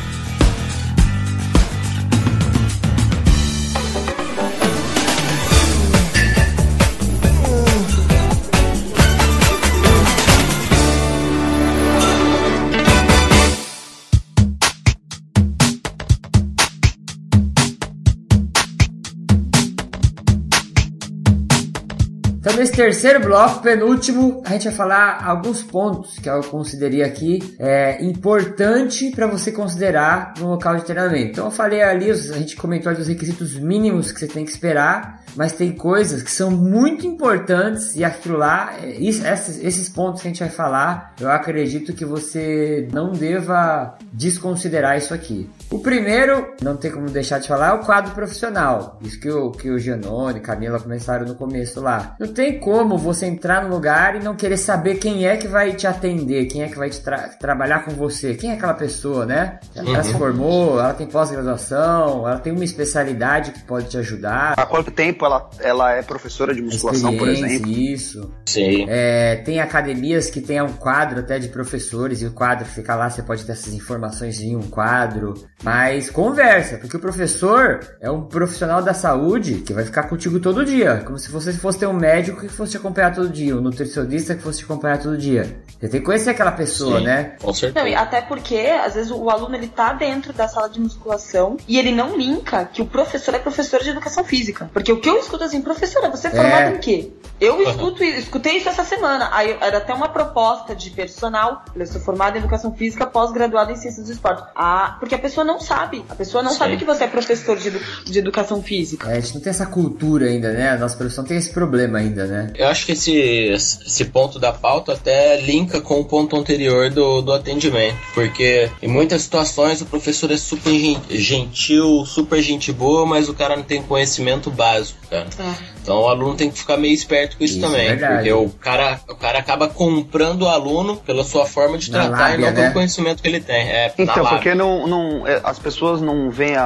Nesse terceiro bloco, penúltimo, a gente vai falar alguns pontos que eu considerei aqui é, importante para você considerar no local de treinamento. Então, eu falei ali, a gente comentou ali os requisitos mínimos que você tem que esperar, mas tem coisas que são muito importantes e aquilo lá, é, isso, esses, esses pontos que a gente vai falar, eu acredito que você não deva desconsiderar isso aqui. O primeiro, não tem como deixar de falar, é o quadro profissional. Isso que o, que o Gianone, Camila começaram no começo lá. Não tem como você entrar no lugar e não querer saber quem é que vai te atender, quem é que vai tra trabalhar com você, quem é aquela pessoa, né? Ela se formou, ela tem pós-graduação, ela tem uma especialidade que pode te ajudar. Há quanto tempo ela, ela é professora de musculação, por exemplo? Isso. Sim. É, tem academias que tem um quadro até de professores e o quadro fica lá, você pode ter essas informações em um quadro. Mas conversa, porque o professor é um profissional da saúde que vai ficar contigo todo dia. Como se você fosse ter um médico que fosse te acompanhar todo dia, um nutricionista que fosse te acompanhar todo dia. Você tem que conhecer aquela pessoa, Sim, né? Com certeza. Não, e até porque, às vezes, o aluno ele tá dentro da sala de musculação e ele não linka que o professor é professor de educação física. Porque o que eu escuto assim, professora, você é formado É. em quê? Eu escuto, escutei isso essa semana. Aí era até uma proposta de personal. Eu sou formada em educação física, pós-graduada em ciências do esporte. Ah, porque a pessoa não sabe. A pessoa não Sim. sabe que você é professor de, de educação física. É, a gente não tem essa cultura ainda, né? A nossa profissão tem esse problema ainda, né? Eu acho que esse, esse ponto da pauta até linka com o ponto anterior do, do atendimento. Porque em muitas situações o professor é super gen- gentil, super gente boa, mas o cara não tem conhecimento básico, cara. É. Então o aluno tem que ficar meio esperto com isso, Isso, também. verdade. Porque o cara, o cara acaba comprando o aluno pela sua forma de Na tratar lábia, e não né? pelo conhecimento que ele tem. É, Então, porque não, não, é, as pessoas não veem a,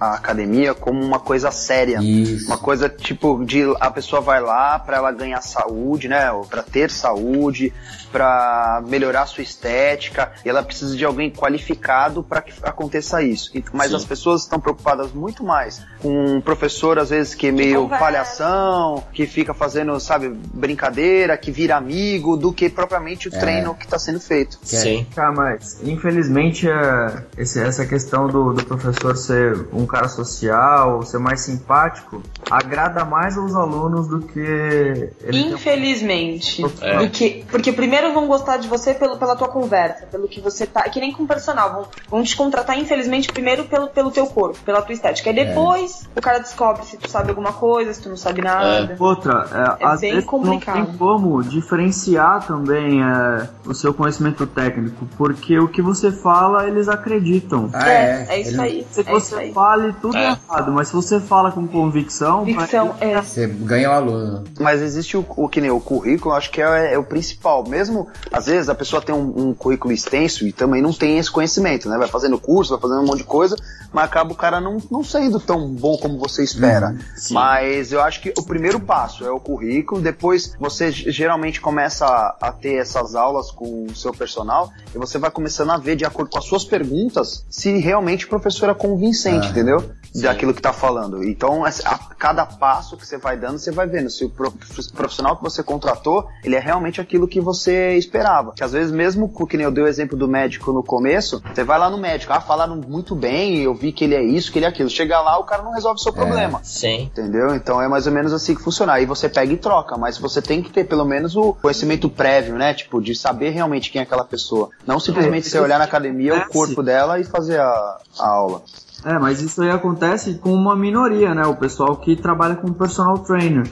a academia como uma coisa séria. Isso. Uma coisa tipo de a pessoa vai lá pra ela ganhar saúde, né? Ou pra ter saúde, pra melhorar sua estética, e ela precisa de alguém qualificado pra que aconteça isso. Mas Sim. as pessoas estão preocupadas muito mais com um professor às vezes que é meio conversa. Palhação, que fica fazendo, sabe, brincadeira, que vira amigo, do que propriamente o É. treino que tá sendo feito. Sim. Tá, mas infelizmente é, esse- essa questão do, do professor ser um cara social, ser mais simpático, agrada mais aos alunos do que ele tem- Infelizmente. É. Do que, porque primeiro vão gostar de você pelo, pela tua conversa, pelo que você tá. É que nem com personal. Vão, vão te contratar, infelizmente, primeiro pelo, pelo teu corpo, pela tua estética. Aí depois o cara descobre se tu sabe alguma coisa, se tu não sabe nada. Outra, é, É às bem vezes complicado. não tem como diferenciar também é, o seu conhecimento técnico, porque o que você fala eles acreditam. Ah, é, é Ele isso não- aí. Se É você aí. fale tudo É. errado, mas se você fala com convicção, pra ele- é. Você ganha o aluno. Mas existe o, o que nem o currículo, acho que é, é o principal. Mesmo, às vezes, a pessoa tem um, um currículo extenso e também não tem esse conhecimento, né? Vai fazendo curso, vai fazendo um monte de coisa, mas acaba o cara não, não sendo tão bom como você espera. mas eu acho que o primeiro passo é o currículo, depois você geralmente começa a, a ter essas aulas com o seu personal e você vai começando a ver, de acordo com as suas perguntas, se realmente o professor é convincente, Ah, entendeu? Daquilo que tá falando. Então, essa- a cada passo que você vai dando, você vai vendo se o pro- profissional que você contratou, ele é realmente aquilo que você esperava. Que às vezes, mesmo com- que nem eu dei o exemplo do médico no começo, você vai lá no médico, ah, falaram muito bem, eu vi que ele é isso, que ele é aquilo. Chega lá, o cara não resolve o seu problema. Sim. Entendeu? Então é mais ou menos assim que funciona. Aí você pega e troca, mas você tem que ter pelo menos o conhecimento prévio, né? Tipo, de saber realmente quem é aquela pessoa. Não simplesmente É, você olhar na academia o corpo dela e fazer a, a aula. É, mas isso aí acontece com uma minoria, né? O pessoal que trabalha com personal trainer.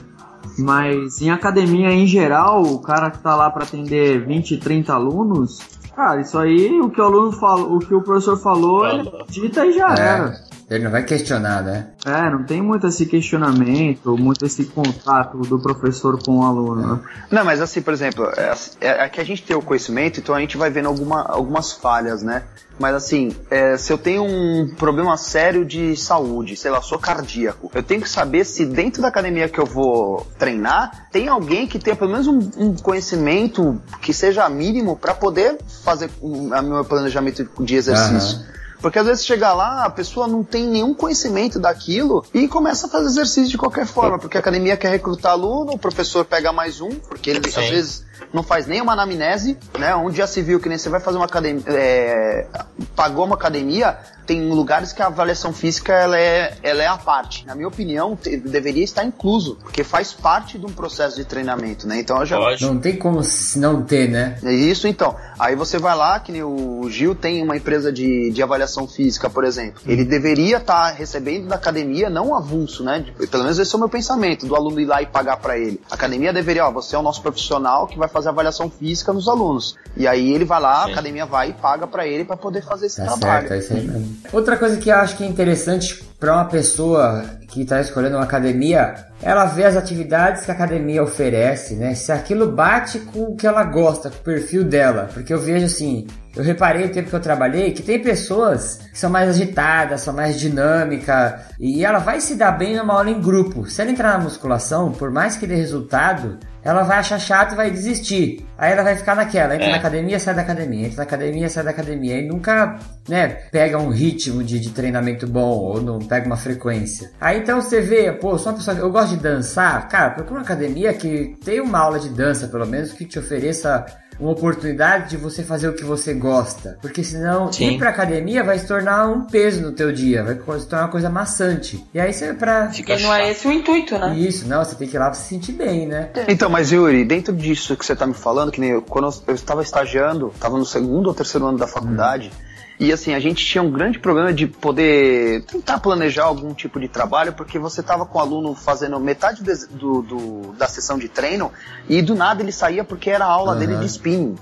Mas em academia em geral, o cara que tá lá para atender 20, 30 alunos, cara, isso aí, o que o aluno falou, o que o professor falou, ele dita e já era. Ele não vai questionar, né? É, não tem muito esse questionamento, muito esse contato do professor com o aluno. né? Não, mas assim, por exemplo, é, é- é que a gente tem o conhecimento, então a gente vai vendo alguma, algumas falhas, né? Mas assim, é, se eu tenho um problema sério de saúde, sei lá, sou cardíaco, eu tenho que saber se dentro da academia que eu vou treinar, tem alguém que tenha pelo menos um, um conhecimento que seja mínimo para poder fazer o a meu planejamento de exercício. Aham. Porque às vezes chega lá, a pessoa não tem nenhum conhecimento daquilo e começa a fazer exercício de qualquer forma, porque a academia quer recrutar aluno, o professor pega mais um, porque ele Sim. às vezes não faz nem uma anamnese, né? Onde já se viu que nem você vai fazer uma academia, é, pagou uma academia, tem lugares que a avaliação física ela é, ela é a parte. Na minha opinião, te- deveria estar incluso, porque faz parte de um processo de treinamento, né? Então eu já. Não tem como se não ter, né? é isso então. Aí você vai lá, que nem o Gil tem uma empresa de, de avaliação física, por exemplo. Ele deveria estar recebendo da academia, não avulso, né? Pelo menos esse é o meu pensamento, do aluno ir lá e pagar pra ele. A academia deveria, ó, você é o nosso profissional que vai fazer avaliação física nos alunos. E aí ele vai lá, a Sim. academia vai e paga pra ele pra poder fazer esse Tá trabalho. certo, é isso aí mesmo. Outra coisa que eu acho que é interessante para uma pessoa que está escolhendo uma academia, ela vê as atividades que a academia oferece, né? Se aquilo bate com o que ela gosta, com o perfil dela. Porque eu vejo assim, eu reparei o tempo que eu trabalhei que tem pessoas que são mais agitadas, são mais dinâmicas, e ela vai se dar bem numa aula em grupo. Se ela entrar na musculação, por mais que dê resultado, ela vai achar chato e vai desistir. Aí ela vai ficar naquela, entra É. na academia, sai da academia, entra na academia, sai da academia. E nunca, né, pega um ritmo de, de treinamento bom ou não pega uma frequência. Aí então você vê, pô, sou uma pessoa que eu gosto de dançar, cara, procura uma academia que tem uma aula de dança, pelo menos, que te ofereça uma oportunidade de você fazer o que você gosta. Porque senão Sim. ir pra academia vai se tornar um peso no teu dia, vai se tornar uma coisa maçante. E aí você pra. Fica E não é esse o intuito, né? Isso, não, você tem que ir lá pra se sentir bem, né? Então, mas Yuri, dentro disso que você tá me falando, que nem eu, quando eu- eu estava estagiando, estava no segundo ou terceiro ano da faculdade, e assim, a gente tinha um grande problema de poder tentar planejar algum tipo de trabalho, porque você tava com o aluno fazendo metade do, do- da sessão de treino, e do nada ele saía porque era a aula Aham. dele de spinning.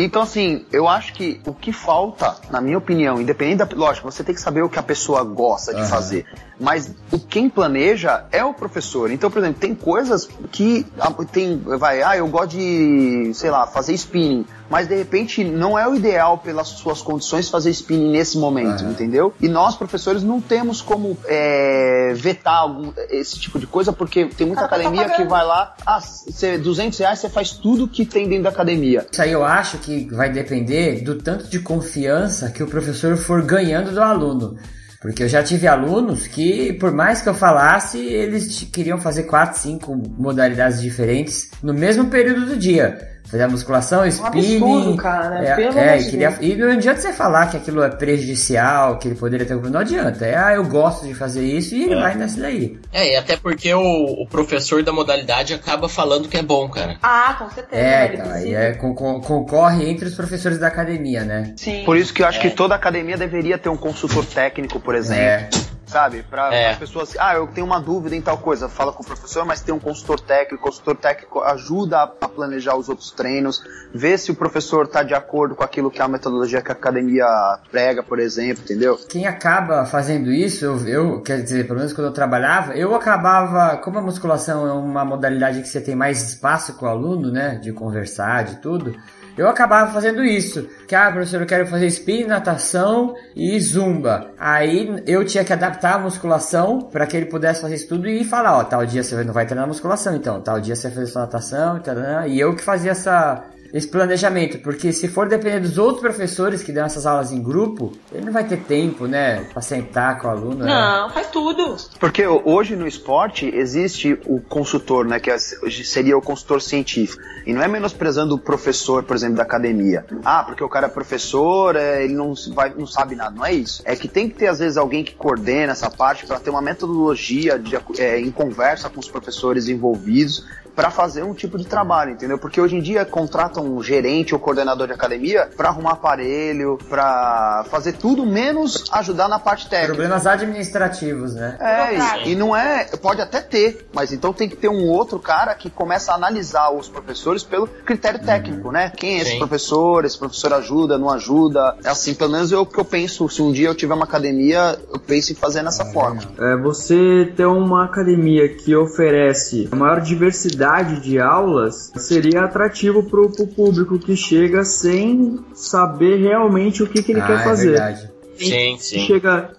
Então, assim, eu acho que o que falta, na minha opinião, independente da. Lógico, você tem que saber o que a pessoa gosta de Aham. fazer. Mas o quem planeja é o professor. Então, por exemplo, tem coisas que ah, tem, vai, ah, eu gosto de, sei lá, fazer spinning, mas de repente não é o ideal pelas suas condições fazer spinning nesse momento, Aham. entendeu? E nós professores não temos como é, vetar algum, esse tipo de coisa, porque tem muita tá academia que pagando. vai lá, ah, cê, 200 reais você faz tudo que tem dentro da academia. Isso aí eu acho que vai depender do tanto de confiança que o professor for ganhando do aluno. Porque eu já tive alunos que, por mais que eu falasse, eles queriam fazer quatro, cinco modalidades diferentes no mesmo período do dia. Fazer a musculação, spinning. Um absurdo, cara. É, Pelo é, e, de queria- e não adianta você falar que aquilo é prejudicial, que ele poderia ter. Não adianta. É, ah, eu gosto de fazer isso e ele É. vai nessa daí. É, e até porque o, o professor da modalidade acaba falando que é bom, cara. Ah, com certeza. É, ele então, aí precisa. é, con- con- concorre entre os professores da academia, né? Sim. Por isso que eu acho É. que toda academia deveria ter um consultor técnico, por exemplo. É. Sabe? Para É. as pessoas. Ah, eu tenho uma dúvida em tal coisa. Fala com o professor, mas tem um consultor técnico. O consultor técnico ajuda a, a planejar os outros treinos. Vê se o professor está de acordo com aquilo que é a metodologia que a academia prega, por exemplo, entendeu? Quem acaba fazendo isso, eu, eu, quer dizer, pelo menos quando eu trabalhava, eu acabava, como a musculação é uma modalidade que você tem mais espaço com o aluno, né, de conversar, de tudo, eu acabava fazendo isso. Que, ah, professor, eu quero fazer spin, natação e zumba. Aí eu tinha que adaptar a musculação para que ele pudesse fazer isso tudo e falar, ó, tal dia você não vai treinar musculação, então, tal dia você vai fazer sua natação, e, tal, e eu que fazia essa, esse planejamento, porque se for depender dos outros professores que dão essas aulas em grupo, ele não vai ter tempo, né, pra sentar com o aluno. né? Não, faz tudo. Porque hoje no esporte existe o consultor, né? Que é- seria o consultor científico. E não é menosprezando o professor, por exemplo, da academia. Ah, porque o cara é professor, é, ele não, vai, não sabe nada. Não é isso. É que tem que ter, às vezes, alguém que coordena essa parte para ter uma metodologia de, é, em conversa com os professores envolvidos para fazer um tipo de trabalho, entendeu? Porque hoje em dia contratam um gerente ou coordenador de academia para arrumar aparelho, para fazer tudo menos ajudar na parte técnica. Problemas administrativos, né? É, e, e não é. Pode até ter, mas então tem que ter um outro cara que começa a analisar os professores pelo critério técnico, né? Quem é esse Sim. professor? Esse professor ajuda, não ajuda? É assim, pelo menos é o que eu penso. Se um dia eu tiver uma academia, eu penso em fazer dessa forma. É, você ter uma academia que oferece a maior diversidade de aulas seria atrativo para o público que chega sem saber realmente o que, que ele ah, quer é fazer. verdade. Sim, sim. Chega,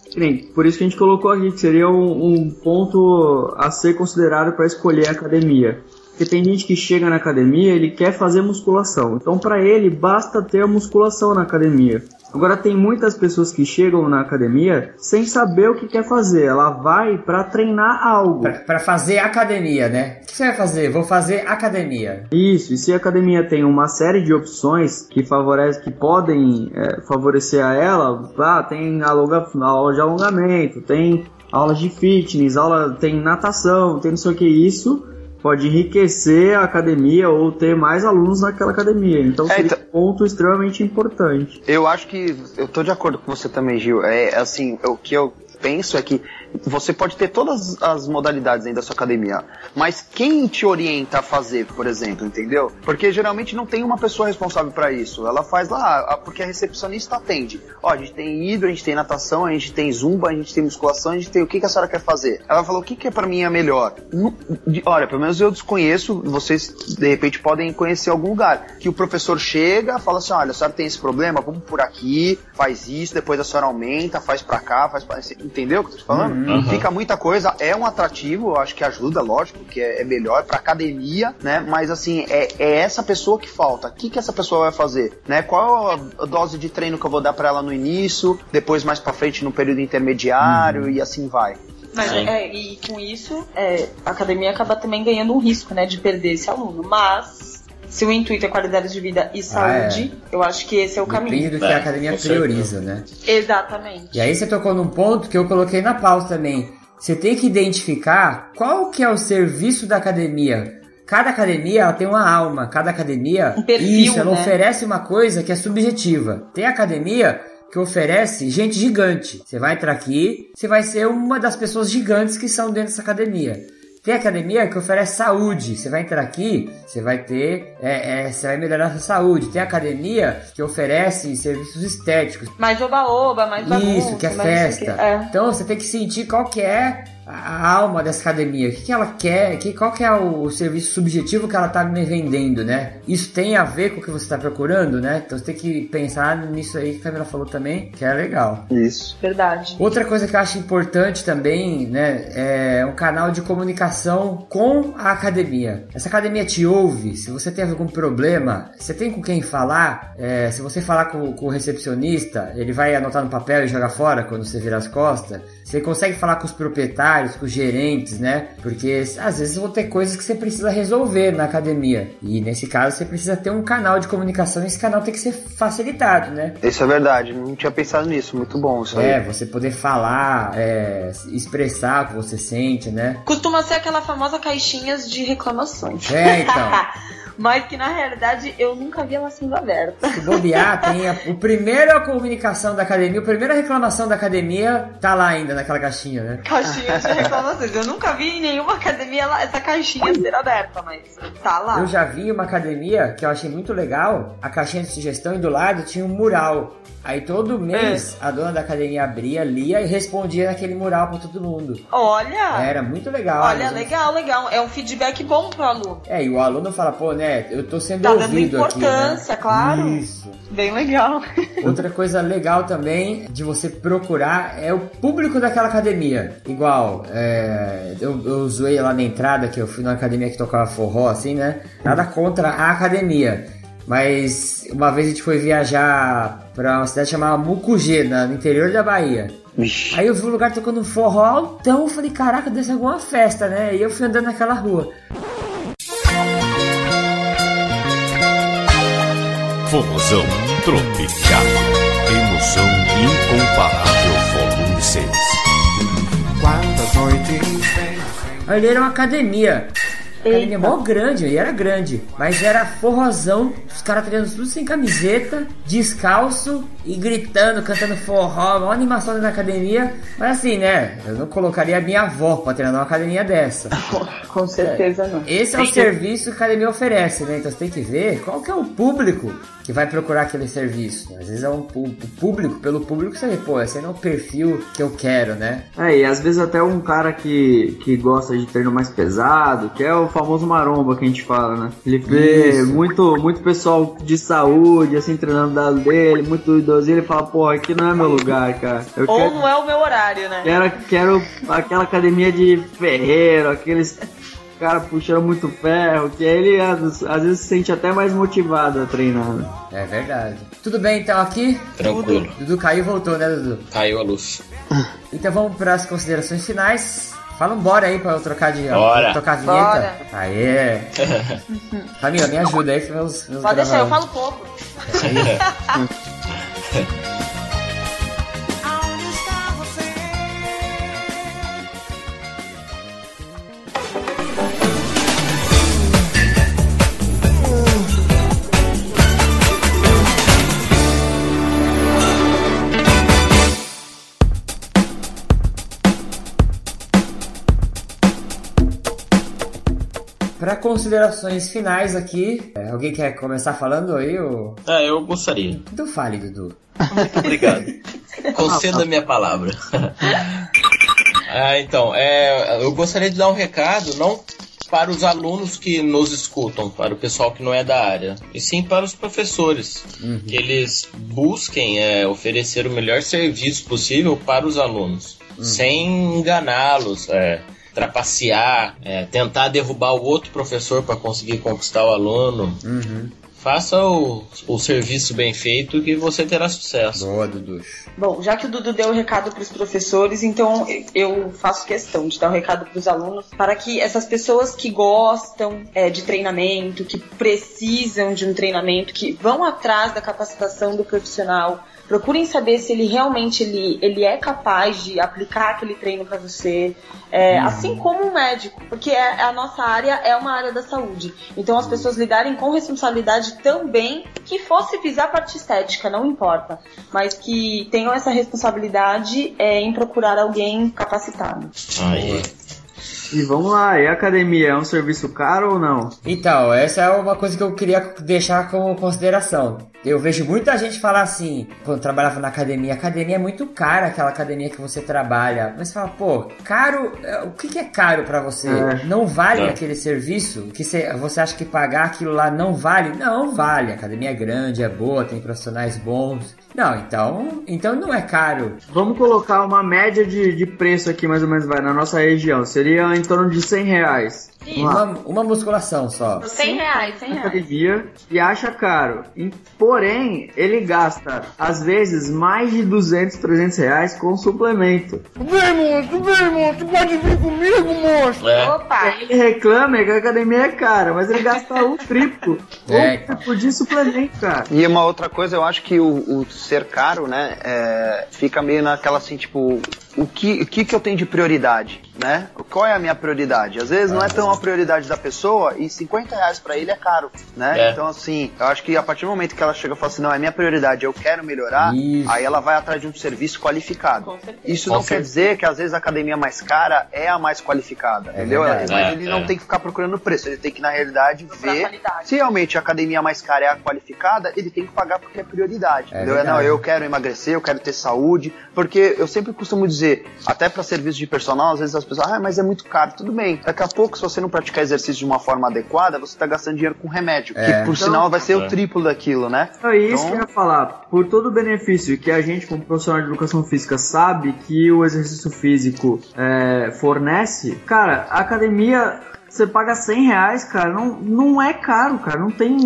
por isso que a gente colocou aqui que seria um, um ponto a ser considerado para escolher a academia. Porque tem gente que chega na academia, ele quer fazer musculação. Então para ele basta ter a musculação na academia. Agora tem muitas pessoas que chegam na academia sem saber o que quer fazer. Ela vai para treinar algo. Pra, pra fazer academia, né? O que você vai fazer? Vou fazer academia. Isso, e se a academia tem uma série de opções que favorecem, que podem é, favorecer a ela, ah, tem alonga, aula de alongamento, tem aulas de fitness, aula, tem natação, tem não sei o que isso, pode enriquecer a academia ou ter mais alunos naquela academia. Então É, seria então- um ponto extremamente importante. Eu acho que eu tô de acordo com você também, Gil. É assim, o que eu penso é que você pode ter todas as modalidades dentro da sua academia, mas quem te orienta a fazer, por exemplo, entendeu? Porque geralmente não tem uma pessoa responsável para isso. Ela faz lá, porque a recepcionista atende. Ó, a gente tem hidro, a gente tem natação, a gente tem zumba, a gente tem musculação, a gente tem o que, que a senhora quer fazer. Ela falou, o que, que é para mim é melhor? Nu- de- Olha, pelo menos eu desconheço, vocês de repente podem conhecer algum lugar. Que o professor chega, fala assim: olha, a senhora tem esse problema, vamos por aqui, faz isso, depois a senhora aumenta, faz pra cá, faz pra. Entendeu o que eu tô te falando? Uhum. Fica muita coisa, é um atrativo, acho que ajuda, lógico, que é, é melhor pra academia, né? Mas assim, é, é essa pessoa que falta. O que, que essa pessoa vai fazer? Né? Qual a dose de treino que eu vou dar pra ela no início, depois mais pra frente no período intermediário e assim vai. Mas, é, e com isso, é, a academia acaba também ganhando um risco, né, de perder esse aluno. Mas, se o intuito é qualidade de vida e saúde, eu acho que esse é o Depende caminho. do que É, a academia com certeza. prioriza, né? Exatamente. E aí você tocou num ponto que eu coloquei na pauta também. Você tem que identificar qual que é o serviço da academia. Cada academia ela tem uma alma, cada academia Um perfil, isso, ela né? oferece uma coisa que é subjetiva. Tem academia que oferece gente gigante. Você vai entrar aqui, você vai ser uma das pessoas gigantes que são dentro dessa academia. Tem academia que oferece saúde. Você vai entrar aqui, você vai ter, é, é, você vai melhorar a sua saúde. Tem academia que oferece serviços estéticos. Mais oba-oba, mais bagunça. Isso, que é festa. quê. É. Então você tem que sentir qual que é a alma dessa academia, o que, que ela quer, que, qual que é o serviço subjetivo que ela está me vendendo, né? Isso tem a ver com o que você está procurando, né? Então você tem que pensar nisso aí que a Camila falou também, que é legal. Isso. Verdade. Outra coisa que eu acho importante também, né, é um canal de comunicação com a academia. Essa academia te ouve, se você tem algum problema, você tem com quem falar, é, se você falar com, com o recepcionista, ele vai anotar no papel e jogar fora quando você virar as costas. Você consegue falar com os proprietários, com os gerentes, né? Porque às vezes vão ter coisas que você precisa resolver na academia. E nesse caso você precisa ter um canal de comunicação e esse canal tem que ser facilitado, né? Isso é verdade, não tinha pensado nisso, muito bom isso aí. É, você poder falar, é, expressar o que você sente, né? Costuma ser aquela famosa caixinhas de reclamações. É, então. Mas que na realidade eu nunca vi ela sendo aberta. Se bobear, tem a, o primeiro a comunicação da academia, a primeira reclamação da academia tá lá ainda naquela caixinha, né? Caixinhas de reclamações. Eu nunca vi em nenhuma academia lá- essa caixinha ser aberta, mas tá lá. Eu já vi uma academia que eu achei muito legal, a caixinha de sugestão e do lado tinha um mural. Aí todo mês a dona da academia abria, lia e respondia naquele mural pra todo mundo. Olha! Era muito legal. Olha, legal, legal. É um feedback bom pro aluno. É, e o aluno fala, pô, né, eu tô sendo Tá dando ouvido aqui, né? importância, claro. Isso. Bem legal. Outra coisa legal também de você procurar é o público daquela academia. Igual, é, eu, eu zoei lá na entrada que eu fui numa academia que tocava forró, assim, né? Nada contra a academia. Mas uma vez a gente foi viajar pra uma cidade chamada Mucugê, na- no interior da Bahia. Aí eu vi um lugar tocando forró altão, eu falei, caraca, deve ser alguma festa, né? E eu fui andando naquela rua. Forrozão tropical. Emoção incomparável, Ali era uma academia. Academia mó grande, e era grande. Mas era forrozão, os caras treinando tudo sem camiseta, descalço e gritando, cantando forró, uma animação da academia. Mas assim, né? Eu não colocaria a minha avó pra treinar numa academia dessa. Com certeza não. Esse é o serviço que a academia oferece, né? Então você tem que ver qual que é o público que vai procurar aquele serviço. Às vezes é um público, pelo público você vê, pô, esse não é o perfil que eu quero, né? É, e às vezes até um cara que, que gosta de treino mais pesado, que é o famoso maromba que a gente fala, né? Ele vê Isso. muito, muito pessoal de saúde, assim, treinando do lado dele, muito idosinho, ele fala, pô, aqui não é meu lugar, cara. Eu Ou quero, não é o meu horário, né? quero, quero aquela academia de ferreiro, aqueles cara puxando muito ferro, que aí ele às, às vezes se sente até mais motivado a treinar. né? É verdade. Tudo bem então aqui? Tranquilo. Dudu caiu e voltou, né, Dudu? Caiu a luz. Então vamos para as considerações finais. Fala um bora aí pra eu trocar de. Bora. Tocar a vinheta. Bora. Aê! Camila, me ajuda aí, meus, meus Pode deixar, eu gravados. falo pouco. Aonde Pra considerações finais aqui, é, alguém quer começar falando aí? Ou... Ah, eu gostaria. Então fale, Dudu. Muito obrigado. Conceda a minha palavra. ah, então, é, eu gostaria de dar um recado, não para os alunos que nos escutam, para o pessoal que não é da área, e sim para os professores, que eles busquem é, oferecer o melhor serviço possível para os alunos, sem enganá-los, é, trapacear, é, tentar derrubar o outro professor para conseguir conquistar o aluno. Faça o, o serviço bem feito que você terá sucesso. Boa, Dudu. Bom, já que o Dudu deu o recado para os professores, então eu faço questão de dar o recado para os alunos para que essas pessoas que gostam é, de treinamento, que precisam de um treinamento, que vão atrás da capacitação do profissional, procurem saber se ele realmente ele, ele é capaz de aplicar aquele treino para você, é, assim como um médico, porque é- a nossa área é uma área da saúde. Então as pessoas lidarem com responsabilidade também, que fosse visar a parte estética, não importa, mas que tenham essa responsabilidade é, em procurar alguém capacitado. Aí. E vamos lá, e a academia é um serviço caro ou não? Então, essa é uma coisa que eu queria deixar como consideração. Eu vejo muita gente falar assim, quando trabalhava na academia, academia é muito cara, aquela academia que você trabalha. Mas você fala, pô, caro, é, o que, que é caro pra você? É. Não vale É. aquele serviço? Que você, você acha que pagar aquilo lá não vale? Não, vale. A academia é grande, é boa, tem profissionais bons. Não, então, então não é caro. Vamos colocar uma média de, de preço aqui, mais ou menos, vai, na nossa região. Seria em torno de 100 reais. Uma, uma musculação só. 100 reais, 100 na reais. academia e acha caro. E, porém, ele gasta, às vezes, mais de 200, 300 reais com suplemento. É. Opa! Ele reclama que a academia é cara, mas ele gasta o triplo. É, o triplo de suplemento, cara. E uma outra coisa, eu acho que o, o ser caro, né, é, fica meio naquela assim, tipo, o que, o que que eu tenho de prioridade, né? Qual é a minha prioridade? Às vezes não é tão a prioridade da pessoa e 50 reais pra ele é caro, né? É. Então, assim, eu acho que a partir do momento que ela chega e fala assim, não, é minha prioridade, eu quero melhorar, Isso. aí ela vai atrás de um serviço qualificado. Isso Com não quer certeza. dizer que às vezes a academia mais cara é a mais qualificada, entendeu? verdade. Mas É, ele é. não tem que ficar procurando preço, ele tem que, na realidade, Procurar ver qualidade. se realmente a academia mais cara é a qualificada, ele tem que pagar porque é prioridade. É entendeu? verdade. Não, eu quero emagrecer, eu quero ter saúde, porque eu sempre costumo dizer, até para serviço de personal, às vezes as pessoas, ah, mas é muito caro. Tudo bem. Daqui a pouco, se você não praticar exercício de uma forma adequada, você tá gastando dinheiro com remédio, É. que por Então- sinal vai ser É. o triplo daquilo, né? É isso Então- que eu ia falar. Por todo o benefício que a gente, como profissional de educação física, sabe que o exercício físico é, fornece, cara, a academia. Você paga 100 reais, cara, não, não é caro, cara. Não tem.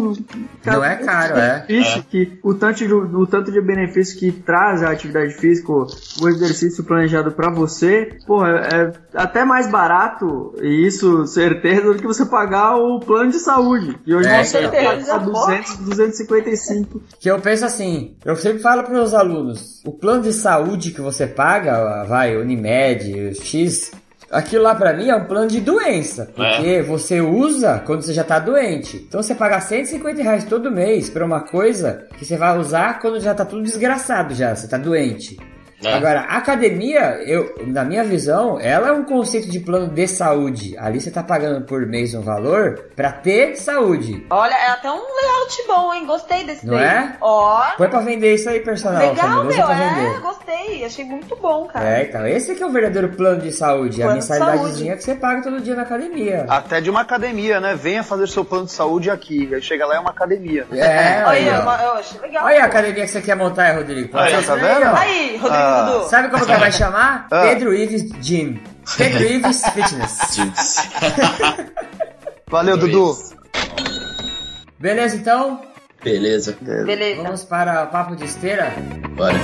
cara, Não é caro, é. benefício Que, o, tanto de, o tanto de benefício que traz a atividade física, o exercício planejado pra você, porra, é até mais barato, e isso certeza, do que você pagar o plano de saúde. E hoje É, você paga certeza, 200, 255. Que eu penso assim, eu sempre falo para meus alunos, o plano de saúde que você paga, vai, Unimed, X, aquilo lá pra mim é um plano de doença, porque você usa quando você já tá doente. Então você paga 150 reais todo mês pra uma coisa que você vai usar quando já tá tudo desgraçado já, você tá doente. É. Agora, a academia, eu, na minha visão, ela é um conceito de plano de saúde. Ali você tá pagando por mês um valor pra ter saúde. Olha, é até um layout bom, hein? Gostei desse Não daí. é? Ó, Põe pra vender isso aí, personal. legal, meu. vender. É, gostei. Achei muito bom, cara. É, então, esse que é o verdadeiro plano de saúde, a Plano de mensalidadezinha que você paga todo dia na academia. Até de uma academia, né? Venha fazer seu plano de saúde aqui. Aí chega lá é uma academia. É, Olha, aí, ó. eu, eu achei legal. Olha a academia que você quer montar, Rodrigo. Aí, tá daí, vendo? Aí, Rodrigo Ah. Dudu. Sabe como que vai chamar? Ah. Pedro Ives Gym. Ken Reeves Fitness. Valeu, Dudu. Beleza, então? Beleza. Beleza. Vamos para o Papo de Esteira? Bora.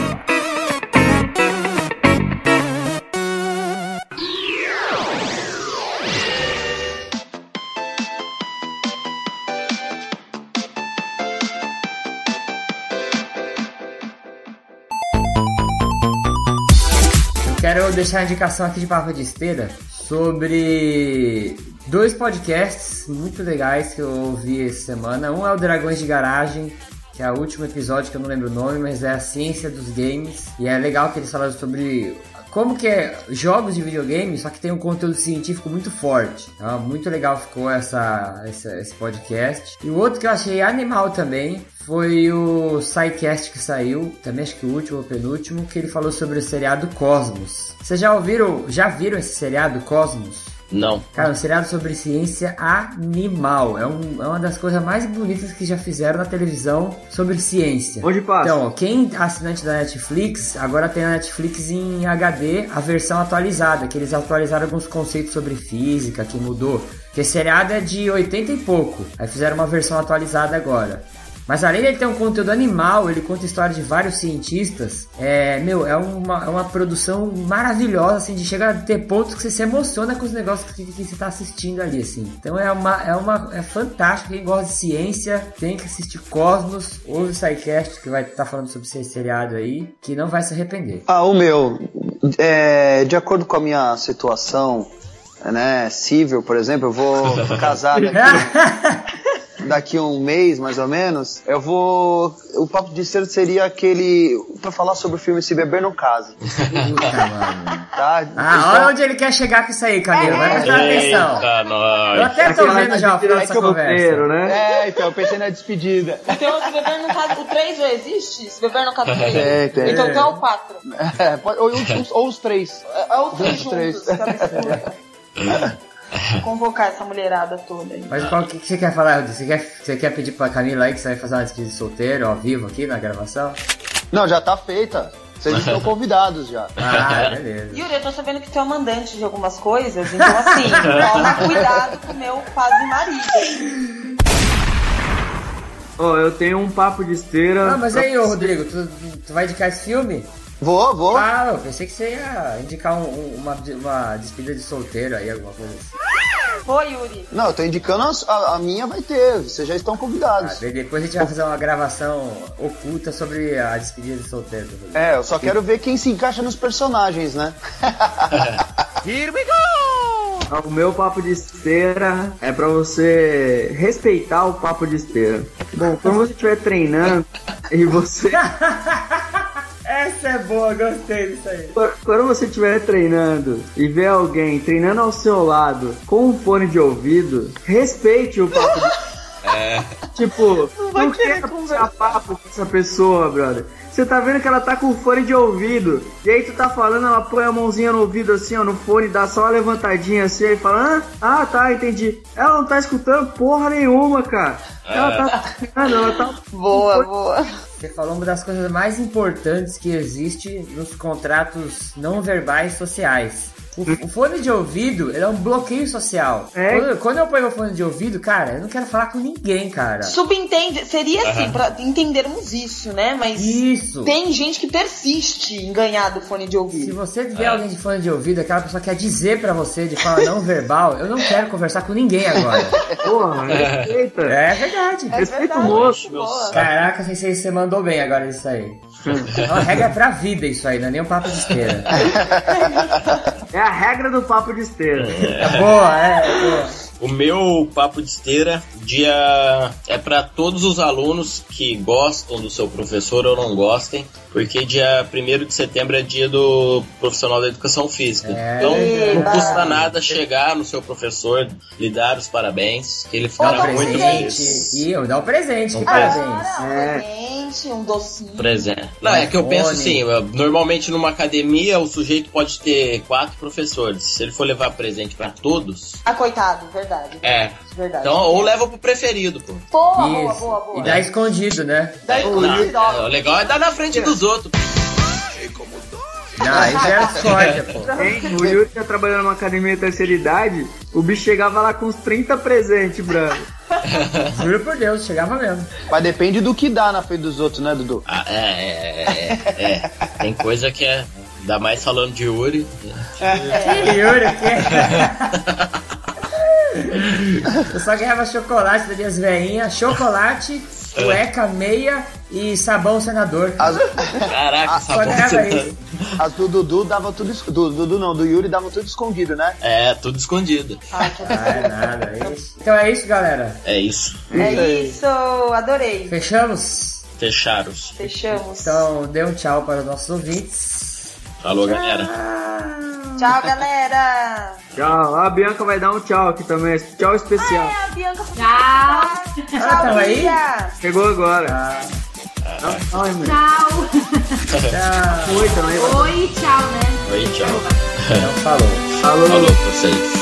Deixar a indicação aqui de Papo de Esteira sobre dois podcasts muito legais que eu ouvi essa semana. Um é o Dragões de Garagem, que é o último episódio que eu não lembro o nome, mas é a ciência dos games. E é legal que eles falaram sobre como que é jogos de videogame, só que tem um conteúdo científico muito forte. Então, muito legal ficou essa, essa- esse podcast. E o outro que eu achei animal também foi o SciCast que saiu, também acho que o último ou penúltimo, que ele falou sobre o seriado Cosmos. Vocês já ouviram, já viram esse seriado Cosmos? Não. Cara, um seriado sobre ciência animal. É, um- é uma das coisas mais bonitas que já fizeram na televisão sobre ciência. Onde passa? Então, quem é assinante da Netflix, agora tem a Netflix em HD, a versão atualizada, que eles atualizaram alguns conceitos sobre física, que mudou. Porque seriado é de 80 e pouco. Aí fizeram uma versão atualizada agora. Mas além dele ter um conteúdo animal, ele conta a história de vários cientistas. É, meu, é uma, é uma produção maravilhosa, assim, de chegar a ter pontos que você se emociona com os negócios que, que você tá assistindo ali, assim. Então é uma, é uma, é fantástico. Quem gosta de ciência tem que assistir Cosmos, ouve o SciCast, que vai estar falando sobre esse seriado aí, que não vai se arrepender. Ah, o meu, é, de acordo com a minha situação, né, civil, por exemplo, eu vou casar daqui, daqui um mês, mais ou menos, eu vou. O papo de cedo seria aquele. pra falar sobre o filme Se Beber no Caso. tá? Ah, olha então- onde ele quer chegar com isso aí, Camilo. Vai prestar atenção. Eu até tô vendo já o final dessa é é conversa. Né? É. é, então, eu pensei na despedida. Então, Se Beber no Caso, o 3 já existe? Se Beber no Caso 3? É, tem. Então, até o 4. É, ou, ou, ou, os 3. Ou os 3 juntos. Tá os 3. convocar essa mulherada toda aí. Mas qual que, que você quer falar, Rodrigo? Você quer, você quer pedir pra Camila aí que você vai fazer uma despedida de solteiro ao vivo aqui na gravação? Não, já tá feita. Vocês estão convidados já. Ah, beleza. Yuri, eu tô sabendo que tu é mandante de algumas coisas, então assim, toma cuidado com o meu quase marido. Ó, eu tenho um papo de esteira. Ah, mas aí, ô Rodrigo, tu, tu vai indicar esse filme? Vou, vou. Ah, eu pensei que você ia indicar um- um- uma, uma despedida de solteiro aí, alguma coisa assim. Oi, Yuri. Não, eu tô indicando a, a- minha vai ter. Vocês já estão Ah, convidados. daí depois a gente vai fazer uma gravação oculta sobre a despedida de solteiro. É, eu só quero ver quem se encaixa nos personagens, né? Ah, O meu papo de esteira é pra você respeitar o papo de esteira. Bom, quando você estiver treinando e você. Essa é boa, gostei disso aí. Quando você estiver treinando e ver alguém treinando ao seu lado com um fone de ouvido, respeite o papo de Tipo, não, quer puxar papo com essa pessoa, brother. Você tá vendo que ela tá com fone de ouvido. E aí tu tá falando, ela põe a mãozinha no ouvido assim, ó, no fone, dá só uma levantadinha assim, aí fala, ah, ah tá, entendi. Ela não tá escutando porra nenhuma, cara. Ela tá. ela tá. Boa, boa. Você falou uma das coisas mais importantes que existe nos contratos não verbais sociais. O, o fone de ouvido ele é um bloqueio social. É. Quando, quando eu ponho meu fone de ouvido, cara, eu não quero falar com ninguém, cara. Subentende, seria assim, pra entendermos isso, né? Mas Isso. tem gente que persiste em ganhar do fone de Se ouvido. você vê alguém de fone de ouvido, aquela pessoa quer dizer pra você de forma não verbal, eu não quero conversar com ninguém agora. Porra, respeita. É verdade. Respeita o moço. Caraca, Sensei, você mandou bem agora isso aí. É uma regra pra vida isso aí, não é nem um papo de esteira. É a regra do papo de esteira. É boa, é, é boa. O meu papo de esteira dia é para todos os alunos que gostam do seu professor ou não gostem, porque dia 1 de setembro é dia do profissional da educação física. É. Então não Eba. custa nada chegar no seu professor, lhe dar os parabéns, que ele Dá ficará um muito presente. feliz. E eu dar um presente, que Um parabéns. Um É. presente, um docinho. Presente. Não, é que eu penso assim, normalmente numa academia o sujeito pode ter quatro professores. Se ele for levar presente para todos, Ah, coitado, verdade. é. Verdade. Então, ou leva pro preferido, pô. Boa, boa, boa, boa. E dá escondido, né? Não, escondido, é, o legal é dar na frente dos outros. Não, aí já era discórdia, pô. O Yuri tá trabalhando numa academia de terceira idade, o bicho chegava lá com uns 30 presentes, branco. Juro por Deus, chegava mesmo. Mas depende do que dá na frente dos outros, né, Dudu? Ah, é, é, é, é. Tem coisa que é. Ainda mais falando de Yuri. Que Yuri, o quê? Eu só ganhava chocolate das minhas veinhas, chocolate, cueca, meia e sabão senador. As, Caraca, Só sabão você isso. as do Dudu dava tudo es- do Dudu não, do Yuri dava tudo escondido, né? É, tudo escondido. Ah, é nada, é isso. Então é isso, galera. É isso. É isso, adorei. Fechamos? Fecharos. Fechamos. Então dê um tchau para os nossos ouvintes. Falou, galera. Tchau, galera. Tchau. A Bianca vai dar um tchau aqui também. Tchau especial. É, a Bianca. Tchau. Ah, Tchau, tamo aí? Bia. Chegou agora. Ah, meu. Tchau. tchau. Oi também. Oi, tchau, né? Oi, tchau. Então falou. Falou. Falou pra vocês.